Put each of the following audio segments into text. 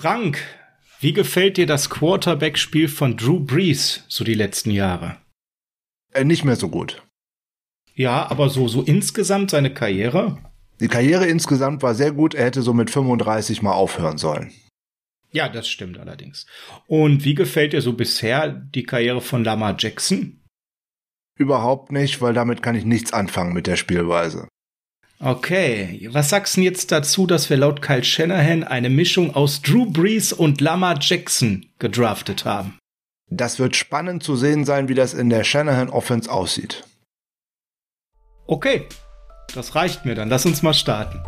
Frank, wie gefällt dir das Quarterback-Spiel von Drew Brees so die letzten Jahre? Äh, nicht mehr so gut. Ja, aber so, so insgesamt seine Karriere? Die Karriere insgesamt war sehr gut. Er hätte so mit 35 mal aufhören sollen. Ja, das stimmt allerdings. Und wie gefällt dir so bisher die Karriere von Lamar Jackson? Überhaupt nicht, weil damit kann ich nichts anfangen mit der Spielweise. Okay, was sagst du jetzt dazu, dass wir laut Kyle Shanahan eine Mischung aus Drew Brees und Lamar Jackson gedraftet haben? Das wird spannend zu sehen sein, wie das in der Shanahan Offense aussieht. Okay, das reicht mir dann. Lass uns mal starten.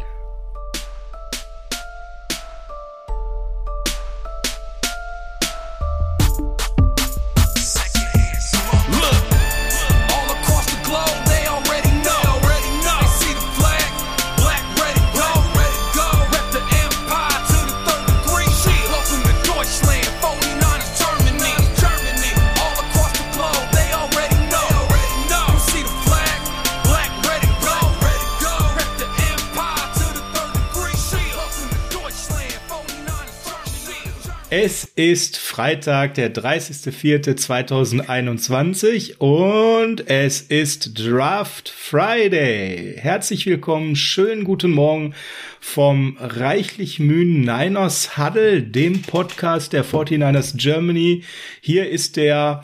Ist Freitag, der 30.04.2021 und es ist Draft Friday. Herzlich willkommen, schönen guten Morgen vom reichlich mühen Niners Huddle, dem Podcast der 49ers Germany. Hier ist der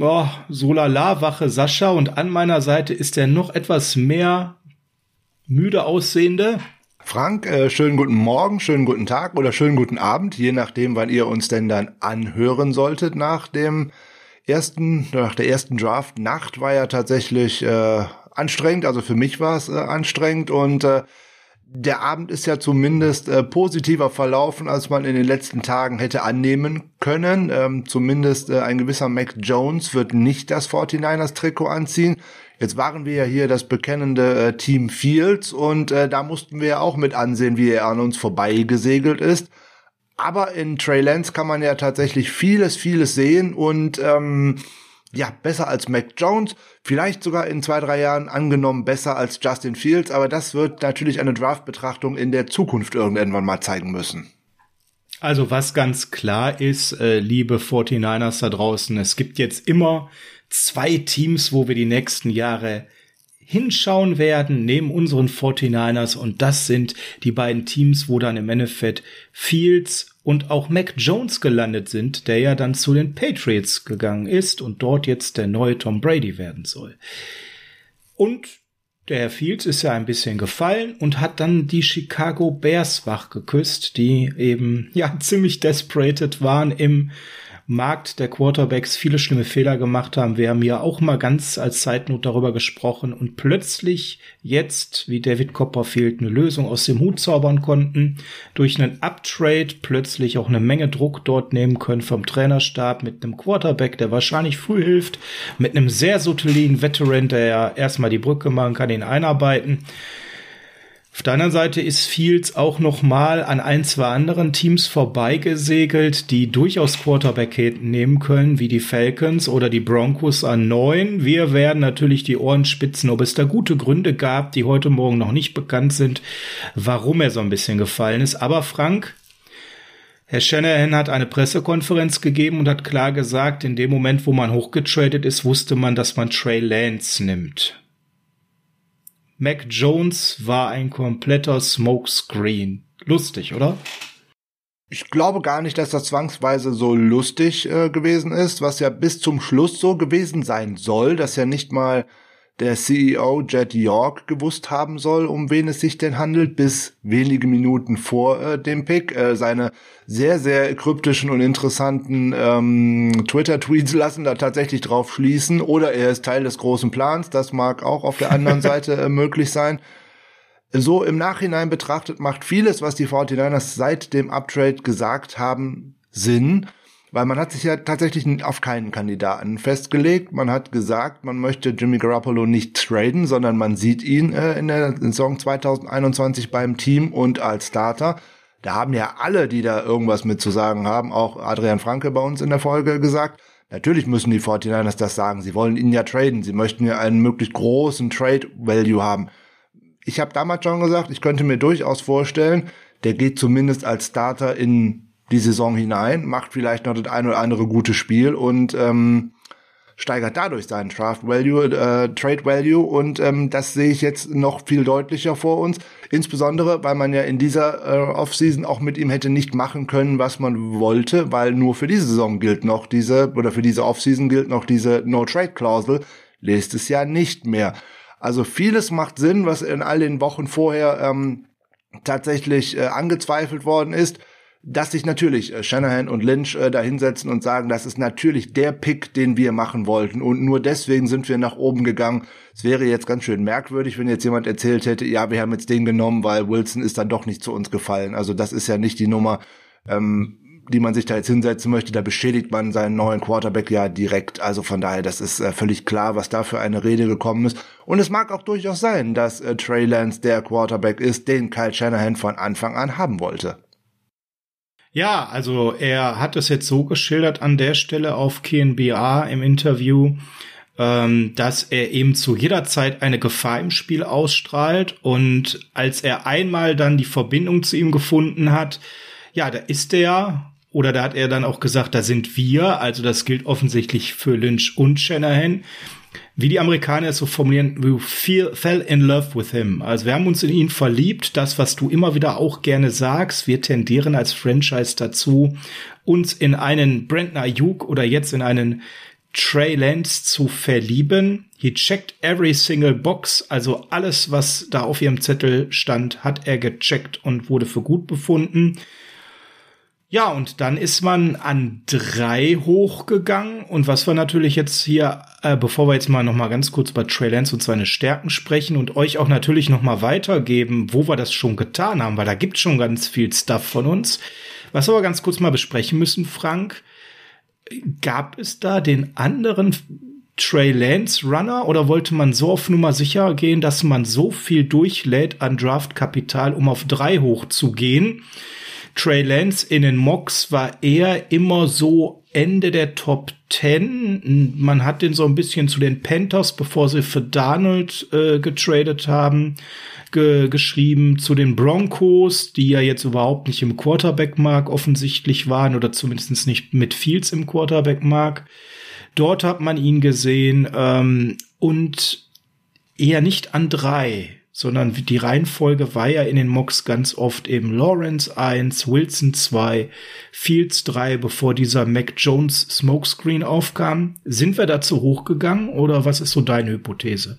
oh, Solala-wache Sascha und an meiner Seite ist der noch etwas mehr müde aussehende Frank, äh, schönen guten Morgen, schönen guten Tag oder schönen guten Abend, je nachdem, wann ihr uns denn dann anhören solltet nach dem ersten, nach der ersten Draft. Nacht war ja tatsächlich äh, anstrengend, also für mich war es äh, anstrengend und äh, der Abend ist ja zumindest äh, positiver verlaufen, als man in den letzten Tagen hätte annehmen können. Ähm, zumindest äh, ein gewisser Mac Jones wird nicht das 49ers Trikot anziehen. Jetzt waren wir ja hier das bekennende äh, Team Fields und äh, da mussten wir ja auch mit ansehen, wie er an uns vorbeigesegelt ist. Aber in Trey Lance kann man ja tatsächlich vieles, vieles sehen und ähm, ja, besser als Mac Jones, vielleicht sogar in zwei, drei Jahren angenommen besser als Justin Fields, aber das wird natürlich eine Draft-Betrachtung in der Zukunft irgendwann mal zeigen müssen. Also was ganz klar ist, äh, liebe 49ers da draußen, es gibt jetzt immer zwei Teams, wo wir die nächsten Jahre hinschauen werden, neben unseren 49ers. Und das sind die beiden Teams, wo dann im Endeffekt Fields und auch Mac Jones gelandet sind, der ja dann zu den Patriots gegangen ist und dort jetzt der neue Tom Brady werden soll. Und der Herr Fields ist ja ein bisschen gefallen und hat dann die Chicago Bears wach geküsst, die eben ja ziemlich desperated waren im Markt der Quarterbacks viele schlimme Fehler gemacht haben. Wir haben ja auch mal ganz als Zeitnot darüber gesprochen und plötzlich jetzt, wie David Copperfield, eine Lösung aus dem Hut zaubern konnten, durch einen Uptrade plötzlich auch eine Menge Druck dort nehmen können vom Trainerstab mit einem Quarterback, der wahrscheinlich früh hilft, mit einem sehr subtilen Veteran, der ja erstmal die Brücke machen kann, ihn einarbeiten. Auf der anderen Seite ist Fields auch noch mal an ein, zwei anderen Teams vorbeigesegelt, die durchaus Quarterback nehmen können, wie die Falcons oder die Broncos an neun. Wir werden natürlich die Ohren spitzen, ob es da gute Gründe gab, die heute Morgen noch nicht bekannt sind, warum er so ein bisschen gefallen ist. Aber Frank, Herr Shanahan hat eine Pressekonferenz gegeben und hat klar gesagt, in dem Moment, wo man hochgetradet ist, wusste man, dass man Trey Lance nimmt. Mac Jones war ein kompletter Smokescreen. Lustig, oder? Ich glaube gar nicht, dass das zwangsweise so lustig äh, gewesen ist, was ja bis zum Schluss so gewesen sein soll, dass ja nicht mal der CEO Jet York gewusst haben soll, um wen es sich denn handelt, bis wenige Minuten vor äh, dem Pick. Äh, seine sehr, sehr kryptischen und interessanten ähm, Twitter-Tweets lassen da tatsächlich drauf schließen. Oder er ist Teil des großen Plans. Das mag auch auf der anderen Seite äh, möglich sein. So im Nachhinein betrachtet macht vieles, was die 49ers seit dem Uptrade gesagt haben, Sinn weil man hat sich ja tatsächlich auf keinen Kandidaten festgelegt. Man hat gesagt, man möchte Jimmy Garoppolo nicht traden, sondern man sieht ihn äh, in der Saison 2021 beim Team und als Starter. Da haben ja alle, die da irgendwas mit zu sagen haben, auch Adrian Franke bei uns in der Folge gesagt, natürlich müssen die 49ers das sagen. Sie wollen ihn ja traden. Sie möchten ja einen möglichst großen Trade-Value haben. Ich habe damals schon gesagt, ich könnte mir durchaus vorstellen, der geht zumindest als Starter in die Saison hinein, macht vielleicht noch das eine oder andere gute Spiel und ähm, steigert dadurch seinen Draft Value, äh, Trade Value und ähm, das sehe ich jetzt noch viel deutlicher vor uns. Insbesondere, weil man ja in dieser äh, Offseason auch mit ihm hätte nicht machen können, was man wollte, weil nur für diese Saison gilt noch diese, oder für diese Offseason gilt noch diese No-Trade-Klausel, lest es ja nicht mehr. Also vieles macht Sinn, was in all den Wochen vorher ähm, tatsächlich äh, angezweifelt worden ist dass sich natürlich äh, Shanahan und Lynch äh, da hinsetzen und sagen, das ist natürlich der Pick, den wir machen wollten und nur deswegen sind wir nach oben gegangen. Es wäre jetzt ganz schön merkwürdig, wenn jetzt jemand erzählt hätte, ja, wir haben jetzt den genommen, weil Wilson ist dann doch nicht zu uns gefallen. Also das ist ja nicht die Nummer, ähm, die man sich da jetzt hinsetzen möchte. Da beschädigt man seinen neuen Quarterback ja direkt. Also von daher, das ist äh, völlig klar, was da für eine Rede gekommen ist. Und es mag auch durchaus sein, dass äh, Trey Lance der Quarterback ist, den Kyle Shanahan von Anfang an haben wollte. Ja, also er hat es jetzt so geschildert an der Stelle auf KNBA im Interview, ähm, dass er eben zu jeder Zeit eine Gefahr im Spiel ausstrahlt. Und als er einmal dann die Verbindung zu ihm gefunden hat, ja, da ist er. Oder da hat er dann auch gesagt, da sind wir, also das gilt offensichtlich für Lynch und Shanahan wie die Amerikaner es so formulieren, we feel, fell in love with him. Also wir haben uns in ihn verliebt. Das, was du immer wieder auch gerne sagst, wir tendieren als Franchise dazu, uns in einen Brandon Ayuk oder jetzt in einen Trey Lance zu verlieben. He checked every single box, also alles, was da auf ihrem Zettel stand, hat er gecheckt und wurde für gut befunden. Ja, und dann ist man an drei hochgegangen. Und was wir natürlich jetzt hier, äh, bevor wir jetzt mal noch mal ganz kurz bei Trey Lance und seine Stärken sprechen und euch auch natürlich noch mal weitergeben, wo wir das schon getan haben, weil da gibt schon ganz viel Stuff von uns. Was wir aber ganz kurz mal besprechen müssen, Frank, gab es da den anderen Trey Lance Runner oder wollte man so auf Nummer sicher gehen, dass man so viel durchlädt an Draftkapital, um auf drei hochzugehen? Trey Lance in den Mocks war eher immer so Ende der Top 10. Man hat den so ein bisschen zu den Panthers, bevor sie für Donald äh, getradet haben, ge geschrieben. Zu den Broncos, die ja jetzt überhaupt nicht im Quarterback-Mark offensichtlich waren oder zumindest nicht mit Fields im Quarterback-Mark. Dort hat man ihn gesehen ähm, und eher nicht an drei sondern die Reihenfolge war ja in den Mocks ganz oft eben Lawrence 1, Wilson 2, Fields 3, bevor dieser Mac Jones Smokescreen aufkam. Sind wir dazu hochgegangen oder was ist so deine Hypothese?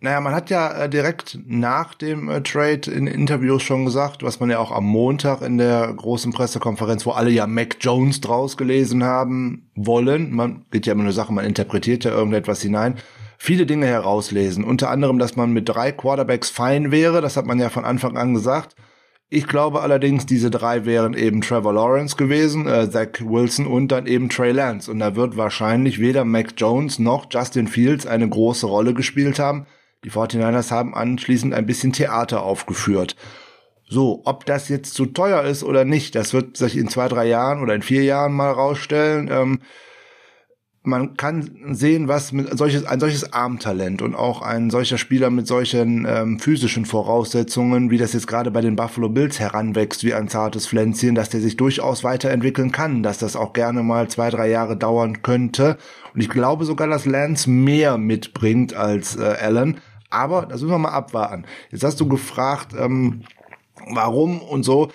Naja, man hat ja äh, direkt nach dem äh, Trade in Interviews schon gesagt, was man ja auch am Montag in der großen Pressekonferenz, wo alle ja Mac Jones draus gelesen haben wollen. Man geht ja immer eine Sache, man interpretiert ja irgendetwas hinein viele Dinge herauslesen. Unter anderem, dass man mit drei Quarterbacks fein wäre. Das hat man ja von Anfang an gesagt. Ich glaube allerdings, diese drei wären eben Trevor Lawrence gewesen, äh, Zach Wilson und dann eben Trey Lance. Und da wird wahrscheinlich weder Mac Jones noch Justin Fields eine große Rolle gespielt haben. Die 49ers haben anschließend ein bisschen Theater aufgeführt. So, ob das jetzt zu teuer ist oder nicht, das wird sich in zwei, drei Jahren oder in vier Jahren mal rausstellen. Ähm, man kann sehen, was mit solches, ein solches Armtalent und auch ein solcher Spieler mit solchen ähm, physischen Voraussetzungen, wie das jetzt gerade bei den Buffalo Bills heranwächst, wie ein zartes Pflänzchen, dass der sich durchaus weiterentwickeln kann, dass das auch gerne mal zwei, drei Jahre dauern könnte. Und ich glaube sogar, dass Lance mehr mitbringt als äh, Allen. Aber das müssen wir mal abwarten. Jetzt hast du gefragt, ähm, warum und so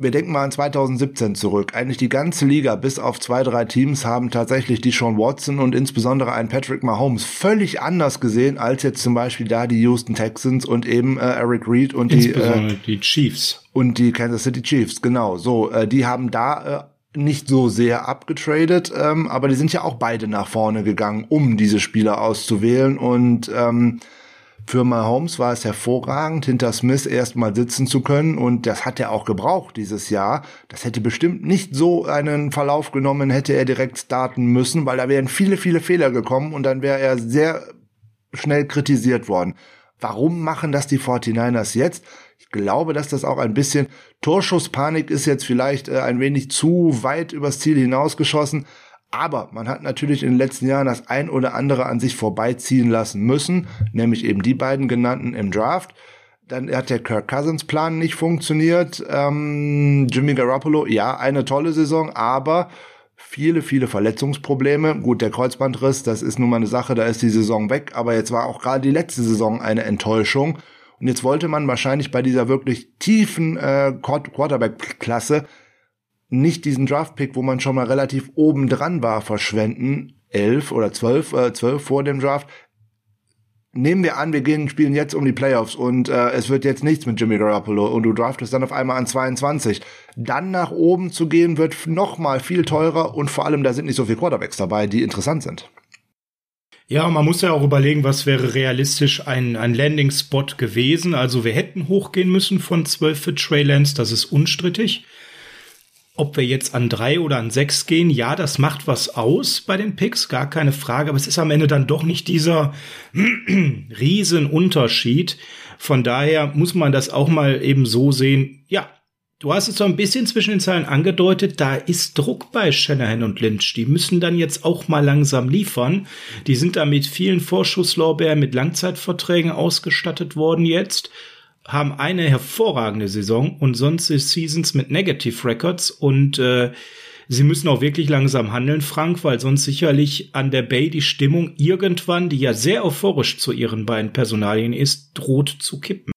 wir denken mal an 2017 zurück. Eigentlich die ganze Liga, bis auf zwei, drei Teams, haben tatsächlich die Sean Watson und insbesondere einen Patrick Mahomes völlig anders gesehen, als jetzt zum Beispiel da die Houston Texans und eben äh, Eric Reed und die, äh, die Chiefs. Und die Kansas City Chiefs, genau. So, äh, die haben da äh, nicht so sehr abgetradet, ähm, aber die sind ja auch beide nach vorne gegangen, um diese Spieler auszuwählen und ähm, für Mahomes war es hervorragend, hinter Smith erstmal sitzen zu können und das hat er auch gebraucht dieses Jahr. Das hätte bestimmt nicht so einen Verlauf genommen, hätte er direkt starten müssen, weil da wären viele, viele Fehler gekommen und dann wäre er sehr schnell kritisiert worden. Warum machen das die 49ers jetzt? Ich glaube, dass das auch ein bisschen Torschusspanik ist jetzt vielleicht äh, ein wenig zu weit übers Ziel hinausgeschossen. Aber man hat natürlich in den letzten Jahren das ein oder andere an sich vorbeiziehen lassen müssen, nämlich eben die beiden genannten im Draft. Dann hat der Kirk Cousins Plan nicht funktioniert. Ähm, Jimmy Garoppolo, ja, eine tolle Saison, aber viele, viele Verletzungsprobleme. Gut, der Kreuzbandriss, das ist nun mal eine Sache, da ist die Saison weg, aber jetzt war auch gerade die letzte Saison eine Enttäuschung. Und jetzt wollte man wahrscheinlich bei dieser wirklich tiefen äh, Quarterback-Klasse nicht diesen Draft-Pick, wo man schon mal relativ oben dran war, verschwenden. Elf oder zwölf, äh, zwölf vor dem Draft. Nehmen wir an, wir gehen spielen jetzt um die Playoffs und äh, es wird jetzt nichts mit Jimmy Garoppolo und du draftest dann auf einmal an 22. Dann nach oben zu gehen wird noch mal viel teurer und vor allem da sind nicht so viele Quarterbacks dabei, die interessant sind. Ja, man muss ja auch überlegen, was wäre realistisch ein, ein Landing-Spot gewesen. Also wir hätten hochgehen müssen von 12 für Trey Lance, das ist unstrittig. Ob wir jetzt an drei oder an sechs gehen, ja, das macht was aus bei den Picks, gar keine Frage, aber es ist am Ende dann doch nicht dieser Riesenunterschied. Von daher muss man das auch mal eben so sehen. Ja, Du hast es so ein bisschen zwischen den Zeilen angedeutet, da ist Druck bei Shanahan und Lynch. Die müssen dann jetzt auch mal langsam liefern. Die sind da mit vielen Vorschusslorbeeren, mit Langzeitverträgen ausgestattet worden jetzt, haben eine hervorragende Saison und sonst ist Seasons mit Negative Records und äh, sie müssen auch wirklich langsam handeln, Frank, weil sonst sicherlich an der Bay die Stimmung irgendwann, die ja sehr euphorisch zu ihren beiden Personalien ist, droht zu kippen.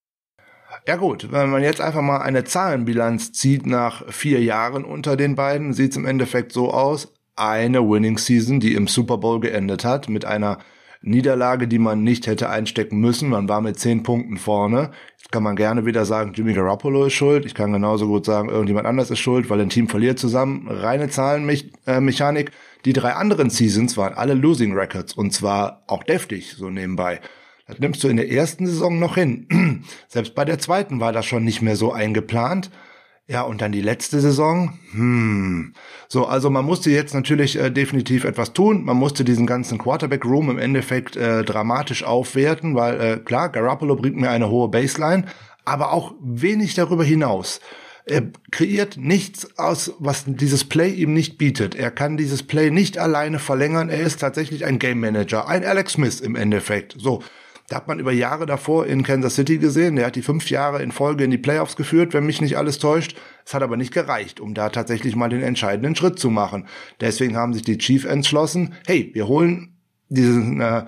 Ja gut, wenn man jetzt einfach mal eine Zahlenbilanz zieht nach vier Jahren unter den beiden, sieht es im Endeffekt so aus. Eine Winning Season, die im Super Bowl geendet hat, mit einer Niederlage, die man nicht hätte einstecken müssen. Man war mit zehn Punkten vorne. Jetzt kann man gerne wieder sagen, Jimmy Garoppolo ist schuld. Ich kann genauso gut sagen, irgendjemand anders ist schuld, weil ein Team verliert zusammen. Reine Zahlenmechanik. Die drei anderen Seasons waren alle Losing Records und zwar auch deftig, so nebenbei. Das nimmst du in der ersten Saison noch hin. Selbst bei der zweiten war das schon nicht mehr so eingeplant. Ja, und dann die letzte Saison. Hm. So, also man musste jetzt natürlich äh, definitiv etwas tun. Man musste diesen ganzen Quarterback-Room im Endeffekt äh, dramatisch aufwerten, weil äh, klar, Garoppolo bringt mir eine hohe Baseline, aber auch wenig darüber hinaus. Er kreiert nichts aus, was dieses Play ihm nicht bietet. Er kann dieses Play nicht alleine verlängern. Er ist tatsächlich ein Game Manager, ein Alex Smith im Endeffekt. So. Da hat man über Jahre davor in Kansas City gesehen. Der hat die fünf Jahre in Folge in die Playoffs geführt, wenn mich nicht alles täuscht. Es hat aber nicht gereicht, um da tatsächlich mal den entscheidenden Schritt zu machen. Deswegen haben sich die Chiefs entschlossen, hey, wir holen diesen, äh,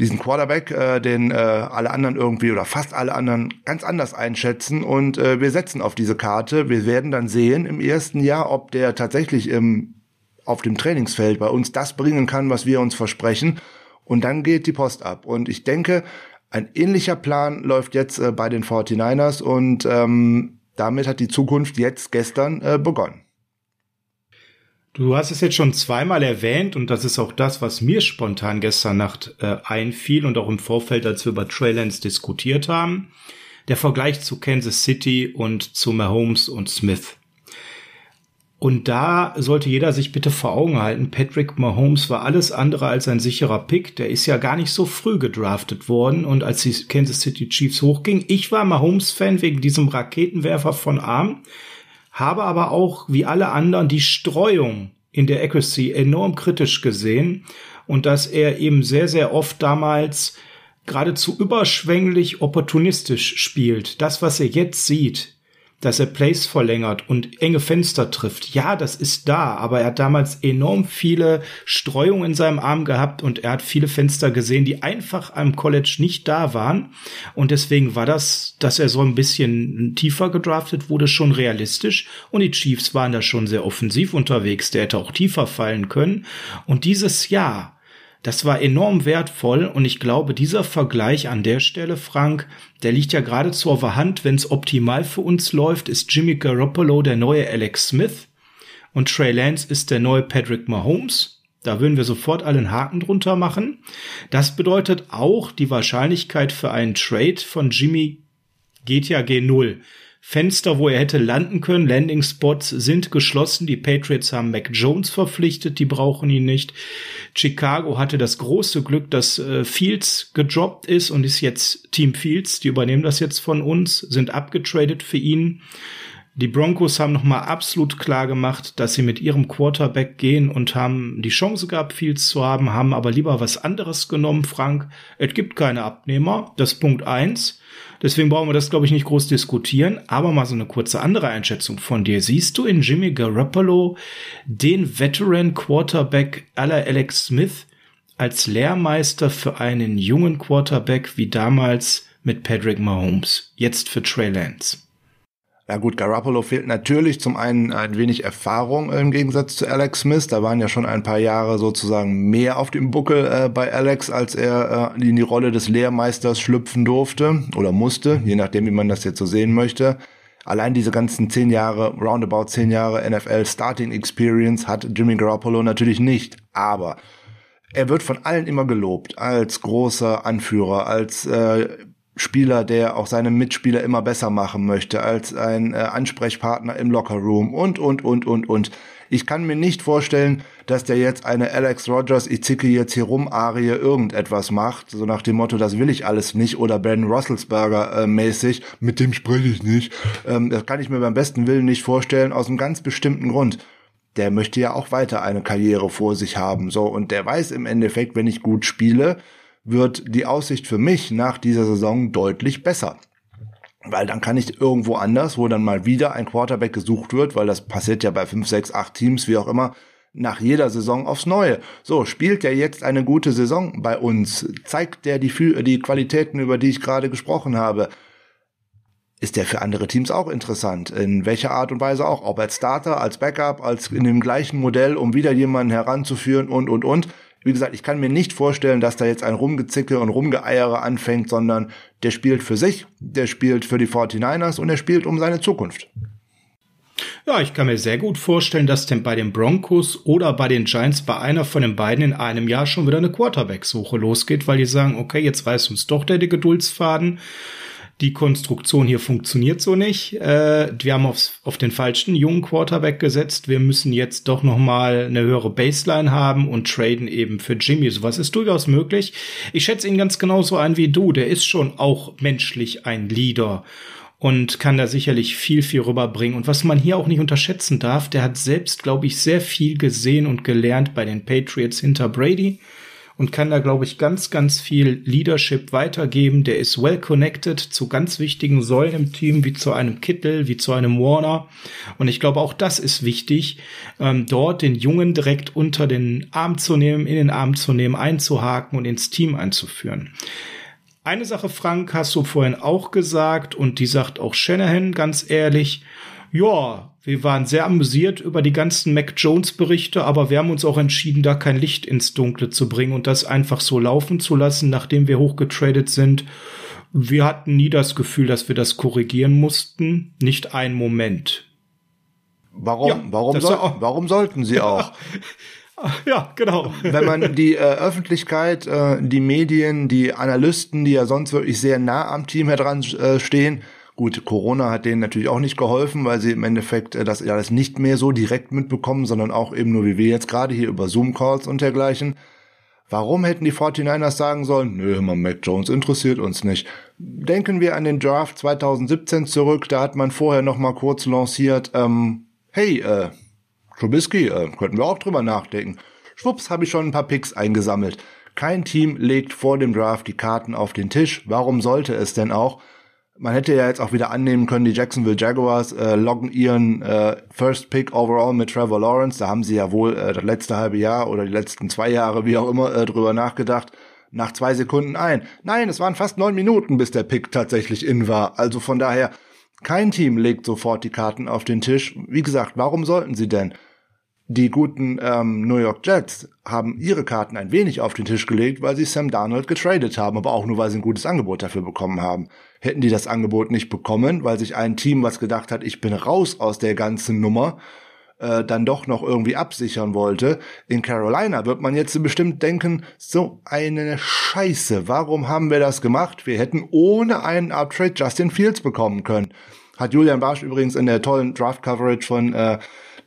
diesen Quarterback, äh, den äh, alle anderen irgendwie oder fast alle anderen ganz anders einschätzen und äh, wir setzen auf diese Karte. Wir werden dann sehen im ersten Jahr, ob der tatsächlich im auf dem Trainingsfeld bei uns das bringen kann, was wir uns versprechen und dann geht die Post ab. Und ich denke, ein ähnlicher Plan läuft jetzt äh, bei den 49ers und ähm, damit hat die Zukunft jetzt gestern äh, begonnen. Du hast es jetzt schon zweimal erwähnt und das ist auch das, was mir spontan gestern Nacht äh, einfiel und auch im Vorfeld, als wir über Traillands diskutiert haben. Der Vergleich zu Kansas City und zu Mahomes und Smith. Und da sollte jeder sich bitte vor Augen halten, Patrick Mahomes war alles andere als ein sicherer Pick. Der ist ja gar nicht so früh gedraftet worden. Und als die Kansas City Chiefs hochging, ich war Mahomes-Fan wegen diesem Raketenwerfer von Arm, habe aber auch, wie alle anderen, die Streuung in der Accuracy enorm kritisch gesehen und dass er eben sehr, sehr oft damals geradezu überschwänglich opportunistisch spielt. Das, was er jetzt sieht, dass er Plays verlängert und enge Fenster trifft. Ja, das ist da, aber er hat damals enorm viele Streuungen in seinem Arm gehabt und er hat viele Fenster gesehen, die einfach am College nicht da waren. Und deswegen war das, dass er so ein bisschen tiefer gedraftet wurde, schon realistisch. Und die Chiefs waren da schon sehr offensiv unterwegs. Der hätte auch tiefer fallen können. Und dieses Jahr das war enorm wertvoll und ich glaube, dieser Vergleich an der Stelle, Frank, der liegt ja geradezu auf der Hand, wenn es optimal für uns läuft, ist Jimmy Garoppolo der neue Alex Smith und Trey Lance ist der neue Patrick Mahomes. Da würden wir sofort allen Haken drunter machen. Das bedeutet auch, die Wahrscheinlichkeit für einen Trade von Jimmy geht ja G0. Fenster, wo er hätte landen können, Landing Spots sind geschlossen. Die Patriots haben Mac Jones verpflichtet, die brauchen ihn nicht. Chicago hatte das große Glück, dass äh, Fields gedroppt ist und ist jetzt Team Fields. Die übernehmen das jetzt von uns, sind abgetradet für ihn. Die Broncos haben nochmal absolut klar gemacht, dass sie mit ihrem Quarterback gehen und haben die Chance gehabt, Fields zu haben, haben aber lieber was anderes genommen, Frank. Es gibt keine Abnehmer. Das ist Punkt eins. Deswegen brauchen wir das, glaube ich, nicht groß diskutieren. Aber mal so eine kurze andere Einschätzung von dir. Siehst du in Jimmy Garoppolo den Veteran Quarterback aller Alex Smith als Lehrmeister für einen jungen Quarterback wie damals mit Patrick Mahomes? Jetzt für Trey Lance. Ja gut, Garoppolo fehlt natürlich zum einen ein wenig Erfahrung im Gegensatz zu Alex Smith. Da waren ja schon ein paar Jahre sozusagen mehr auf dem Buckel äh, bei Alex, als er äh, in die Rolle des Lehrmeisters schlüpfen durfte oder musste, je nachdem, wie man das jetzt so sehen möchte. Allein diese ganzen zehn Jahre, roundabout zehn Jahre NFL Starting Experience hat Jimmy Garoppolo natürlich nicht. Aber er wird von allen immer gelobt als großer Anführer, als äh, Spieler, der auch seine Mitspieler immer besser machen möchte, als ein äh, Ansprechpartner im Lockerroom und, und, und, und, und. Ich kann mir nicht vorstellen, dass der jetzt eine Alex Rogers, ich zicke jetzt hier rum, Arie irgendetwas macht, so nach dem Motto, das will ich alles nicht, oder Ben Russelsberger äh, mäßig, mit dem spreche ich nicht. Ähm, das kann ich mir beim besten Willen nicht vorstellen, aus einem ganz bestimmten Grund. Der möchte ja auch weiter eine Karriere vor sich haben, so, und der weiß im Endeffekt, wenn ich gut spiele, wird die Aussicht für mich nach dieser Saison deutlich besser. Weil dann kann ich irgendwo anders, wo dann mal wieder ein Quarterback gesucht wird, weil das passiert ja bei 5, 6, 8 Teams, wie auch immer, nach jeder Saison aufs Neue. So, spielt der jetzt eine gute Saison bei uns? Zeigt der die, die Qualitäten, über die ich gerade gesprochen habe? Ist der für andere Teams auch interessant? In welcher Art und Weise auch? Ob als Starter, als Backup, als in dem gleichen Modell, um wieder jemanden heranzuführen und, und, und. Wie gesagt, ich kann mir nicht vorstellen, dass da jetzt ein Rumgezicke und Rumgeeiere anfängt, sondern der spielt für sich, der spielt für die 49ers und er spielt um seine Zukunft. Ja, ich kann mir sehr gut vorstellen, dass denn bei den Broncos oder bei den Giants bei einer von den beiden in einem Jahr schon wieder eine Quarterback-Suche losgeht, weil die sagen, okay, jetzt weiß uns doch der Geduldsfaden die Konstruktion hier funktioniert so nicht. Äh, wir haben aufs, auf den falschen jungen Quarterback gesetzt. Wir müssen jetzt doch noch mal eine höhere Baseline haben und traden eben für Jimmy. Sowas ist durchaus möglich. Ich schätze ihn ganz genauso ein wie du. Der ist schon auch menschlich ein Leader und kann da sicherlich viel, viel rüberbringen. Und was man hier auch nicht unterschätzen darf, der hat selbst, glaube ich, sehr viel gesehen und gelernt bei den Patriots hinter Brady und kann da, glaube ich, ganz, ganz viel Leadership weitergeben. Der ist well connected zu ganz wichtigen Säulen im Team, wie zu einem Kittel, wie zu einem Warner. Und ich glaube, auch das ist wichtig, ähm, dort den Jungen direkt unter den Arm zu nehmen, in den Arm zu nehmen, einzuhaken und ins Team einzuführen. Eine Sache, Frank, hast du vorhin auch gesagt und die sagt auch Shanahan ganz ehrlich, ja, wir waren sehr amüsiert über die ganzen Mac Jones Berichte, aber wir haben uns auch entschieden, da kein Licht ins Dunkle zu bringen und das einfach so laufen zu lassen, nachdem wir hochgetradet sind. Wir hatten nie das Gefühl, dass wir das korrigieren mussten. Nicht ein Moment. Warum? Ja, warum, soll, warum sollten sie auch? Ja, genau. Wenn man die äh, Öffentlichkeit, äh, die Medien, die Analysten, die ja sonst wirklich sehr nah am Team heran äh, stehen, Gut, Corona hat denen natürlich auch nicht geholfen, weil sie im Endeffekt äh, das alles nicht mehr so direkt mitbekommen, sondern auch eben nur wie wir jetzt gerade hier über Zoom-Calls und dergleichen. Warum hätten die 49ers sagen sollen, nö, man, Mac Jones interessiert uns nicht. Denken wir an den Draft 2017 zurück, da hat man vorher noch mal kurz lanciert, ähm, hey, äh, Trubisky, äh, könnten wir auch drüber nachdenken. Schwupps, habe ich schon ein paar Picks eingesammelt. Kein Team legt vor dem Draft die Karten auf den Tisch. Warum sollte es denn auch? Man hätte ja jetzt auch wieder annehmen können, die Jacksonville Jaguars äh, loggen ihren äh, First Pick overall mit Trevor Lawrence. Da haben sie ja wohl äh, das letzte halbe Jahr oder die letzten zwei Jahre, wie auch immer, äh, drüber nachgedacht. Nach zwei Sekunden ein. Nein, es waren fast neun Minuten, bis der Pick tatsächlich in war. Also von daher, kein Team legt sofort die Karten auf den Tisch. Wie gesagt, warum sollten sie denn? Die guten ähm, New York Jets haben ihre Karten ein wenig auf den Tisch gelegt, weil sie Sam Darnold getradet haben, aber auch nur, weil sie ein gutes Angebot dafür bekommen haben. Hätten die das Angebot nicht bekommen, weil sich ein Team, was gedacht hat, ich bin raus aus der ganzen Nummer, äh, dann doch noch irgendwie absichern wollte. In Carolina wird man jetzt bestimmt denken, so eine Scheiße, warum haben wir das gemacht? Wir hätten ohne einen Uptrade Justin Fields bekommen können. Hat Julian Barsch übrigens in der tollen Draft-Coverage von äh,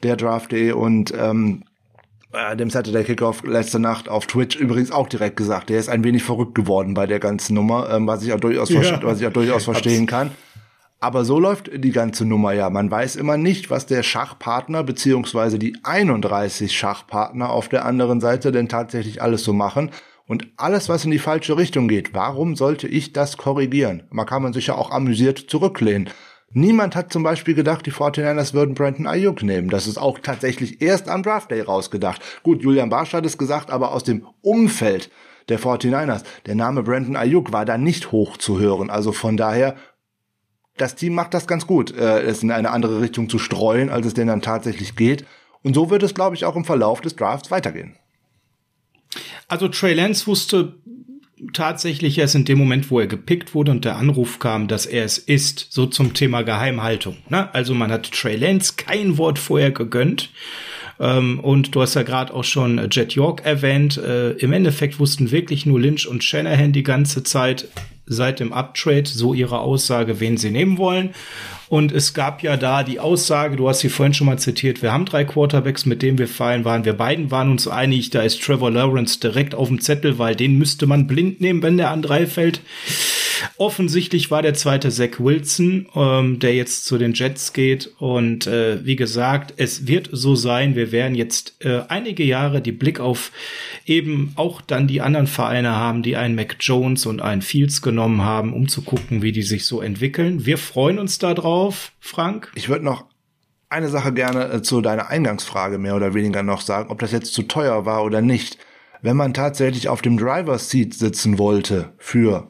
der Draft.de und ähm, äh, dem Saturday Kickoff letzte Nacht auf Twitch übrigens auch direkt gesagt. Der ist ein wenig verrückt geworden bei der ganzen Nummer, ähm, was ich auch durchaus, ja. was ich auch durchaus verstehen kann. Aber so läuft die ganze Nummer ja. Man weiß immer nicht, was der Schachpartner beziehungsweise die 31 Schachpartner auf der anderen Seite denn tatsächlich alles so machen. Und alles, was in die falsche Richtung geht, warum sollte ich das korrigieren? Man kann man sich ja auch amüsiert zurücklehnen. Niemand hat zum Beispiel gedacht, die 49ers würden Brandon Ayuk nehmen. Das ist auch tatsächlich erst am Draft Day rausgedacht. Gut, Julian Barsch hat es gesagt, aber aus dem Umfeld der 49ers. Der Name Brandon Ayuk war da nicht hoch zu hören. Also von daher, das Team macht das ganz gut, äh, es in eine andere Richtung zu streuen, als es denn dann tatsächlich geht. Und so wird es, glaube ich, auch im Verlauf des Drafts weitergehen. Also Trey Lance wusste tatsächlich erst in dem Moment, wo er gepickt wurde und der Anruf kam, dass er es ist, so zum Thema Geheimhaltung. Ne? Also man hat Trey Lance kein Wort vorher gegönnt. Ähm, und du hast ja gerade auch schon Jet York erwähnt. Äh, Im Endeffekt wussten wirklich nur Lynch und Shanahan die ganze Zeit seit dem Uptrade, so ihre Aussage, wen sie nehmen wollen. Und es gab ja da die Aussage, du hast sie vorhin schon mal zitiert, wir haben drei Quarterbacks, mit denen wir fallen waren. Wir beiden waren uns einig, da ist Trevor Lawrence direkt auf dem Zettel, weil den müsste man blind nehmen, wenn der an drei fällt. Offensichtlich war der zweite Zach Wilson, ähm, der jetzt zu den Jets geht. Und äh, wie gesagt, es wird so sein, wir werden jetzt äh, einige Jahre die Blick auf eben auch dann die anderen Vereine haben, die einen Mac Jones und einen Fields genommen haben, um zu gucken, wie die sich so entwickeln. Wir freuen uns darauf, Frank. Ich würde noch eine Sache gerne äh, zu deiner Eingangsfrage mehr oder weniger noch sagen, ob das jetzt zu teuer war oder nicht. Wenn man tatsächlich auf dem Driver's Seat sitzen wollte für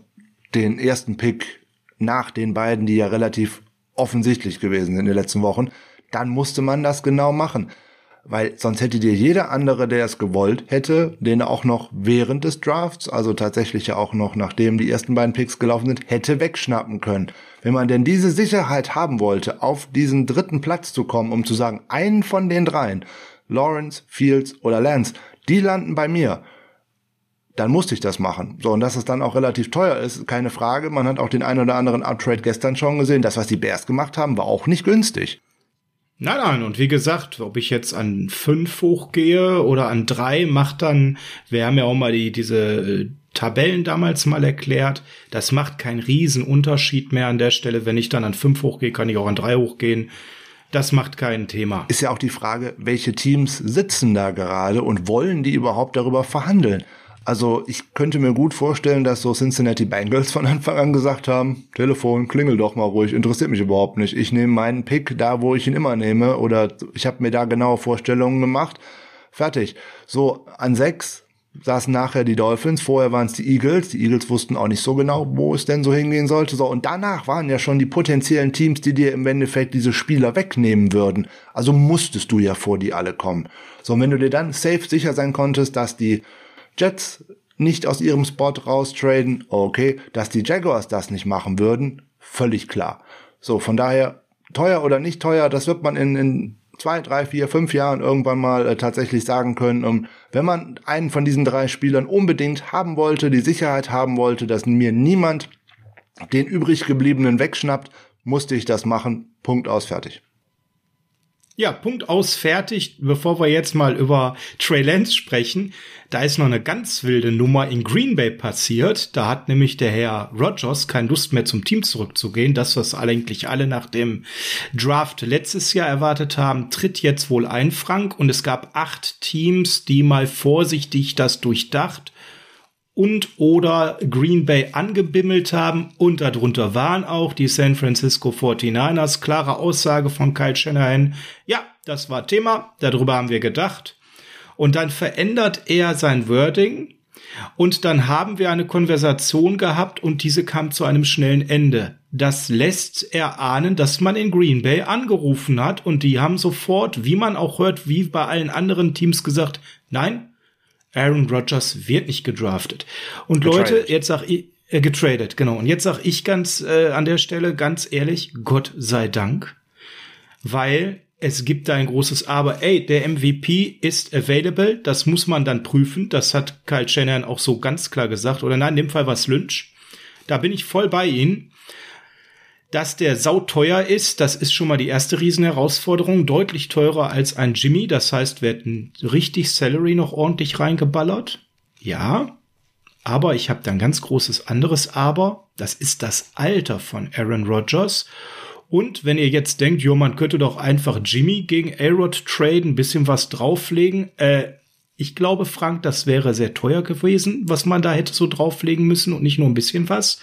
den ersten Pick nach den beiden, die ja relativ offensichtlich gewesen sind in den letzten Wochen, dann musste man das genau machen. Weil sonst hätte dir jeder andere, der es gewollt hätte, den auch noch während des Drafts, also tatsächlich ja auch noch nachdem die ersten beiden Picks gelaufen sind, hätte wegschnappen können. Wenn man denn diese Sicherheit haben wollte, auf diesen dritten Platz zu kommen, um zu sagen, einen von den dreien, Lawrence, Fields oder Lance, die landen bei mir, dann musste ich das machen. So, und dass es dann auch relativ teuer ist, keine Frage. Man hat auch den einen oder anderen Uptrade gestern schon gesehen. Das, was die Bears gemacht haben, war auch nicht günstig. Nein, nein, und wie gesagt, ob ich jetzt an fünf hochgehe oder an drei, macht dann, wir haben ja auch mal die, diese äh, Tabellen damals mal erklärt, das macht keinen riesen Unterschied mehr an der Stelle. Wenn ich dann an fünf hochgehe, kann ich auch an drei hochgehen. Das macht kein Thema. Ist ja auch die Frage, welche Teams sitzen da gerade und wollen die überhaupt darüber verhandeln? Also ich könnte mir gut vorstellen, dass so Cincinnati Bengals von Anfang an gesagt haben, Telefon, klingel doch mal ruhig, interessiert mich überhaupt nicht. Ich nehme meinen Pick da, wo ich ihn immer nehme oder ich habe mir da genaue Vorstellungen gemacht. Fertig. So, an sechs saßen nachher die Dolphins, vorher waren es die Eagles. Die Eagles wussten auch nicht so genau, wo es denn so hingehen sollte. So, und danach waren ja schon die potenziellen Teams, die dir im Endeffekt diese Spieler wegnehmen würden. Also musstest du ja vor die alle kommen. So, und wenn du dir dann safe sicher sein konntest, dass die Jets nicht aus ihrem Spot raustraden, okay, dass die Jaguars das nicht machen würden, völlig klar. So, von daher, teuer oder nicht teuer, das wird man in, in zwei, drei, vier, fünf Jahren irgendwann mal äh, tatsächlich sagen können. Um, wenn man einen von diesen drei Spielern unbedingt haben wollte, die Sicherheit haben wollte, dass mir niemand den übrig gebliebenen wegschnappt, musste ich das machen. Punkt aus, fertig. Ja, Punkt aus, fertig. Bevor wir jetzt mal über Trey Lance sprechen, da ist noch eine ganz wilde Nummer in Green Bay passiert. Da hat nämlich der Herr Rogers keine Lust mehr zum Team zurückzugehen. Das, was eigentlich alle nach dem Draft letztes Jahr erwartet haben, tritt jetzt wohl ein, Frank. Und es gab acht Teams, die mal vorsichtig das durchdacht und oder Green Bay angebimmelt haben. Und darunter waren auch die San Francisco 49ers. Klare Aussage von Kyle Shanahan. Ja, das war Thema. Darüber haben wir gedacht. Und dann verändert er sein Wording. Und dann haben wir eine Konversation gehabt und diese kam zu einem schnellen Ende. Das lässt erahnen, dass man in Green Bay angerufen hat und die haben sofort, wie man auch hört, wie bei allen anderen Teams gesagt, nein, Aaron Rodgers wird nicht gedraftet. Und getradet. Leute, jetzt sag ich, äh, getradet, genau. Und jetzt sag ich ganz äh, an der Stelle ganz ehrlich, Gott sei Dank, weil es gibt da ein großes Aber. Ey, der MVP ist available, das muss man dann prüfen. Das hat Kyle Shannon auch so ganz klar gesagt. Oder nein, in dem Fall war es Lynch. Da bin ich voll bei Ihnen. Dass der sauteuer ist, das ist schon mal die erste Riesenherausforderung. Deutlich teurer als ein Jimmy. Das heißt, wir hätten richtig Salary noch ordentlich reingeballert. Ja. Aber ich habe da ein ganz großes anderes Aber. Das ist das Alter von Aaron Rodgers. Und wenn ihr jetzt denkt, jo, man könnte doch einfach Jimmy gegen A-Rod traden, bisschen was drauflegen, äh, Ich glaube, Frank, das wäre sehr teuer gewesen, was man da hätte so drauflegen müssen und nicht nur ein bisschen was.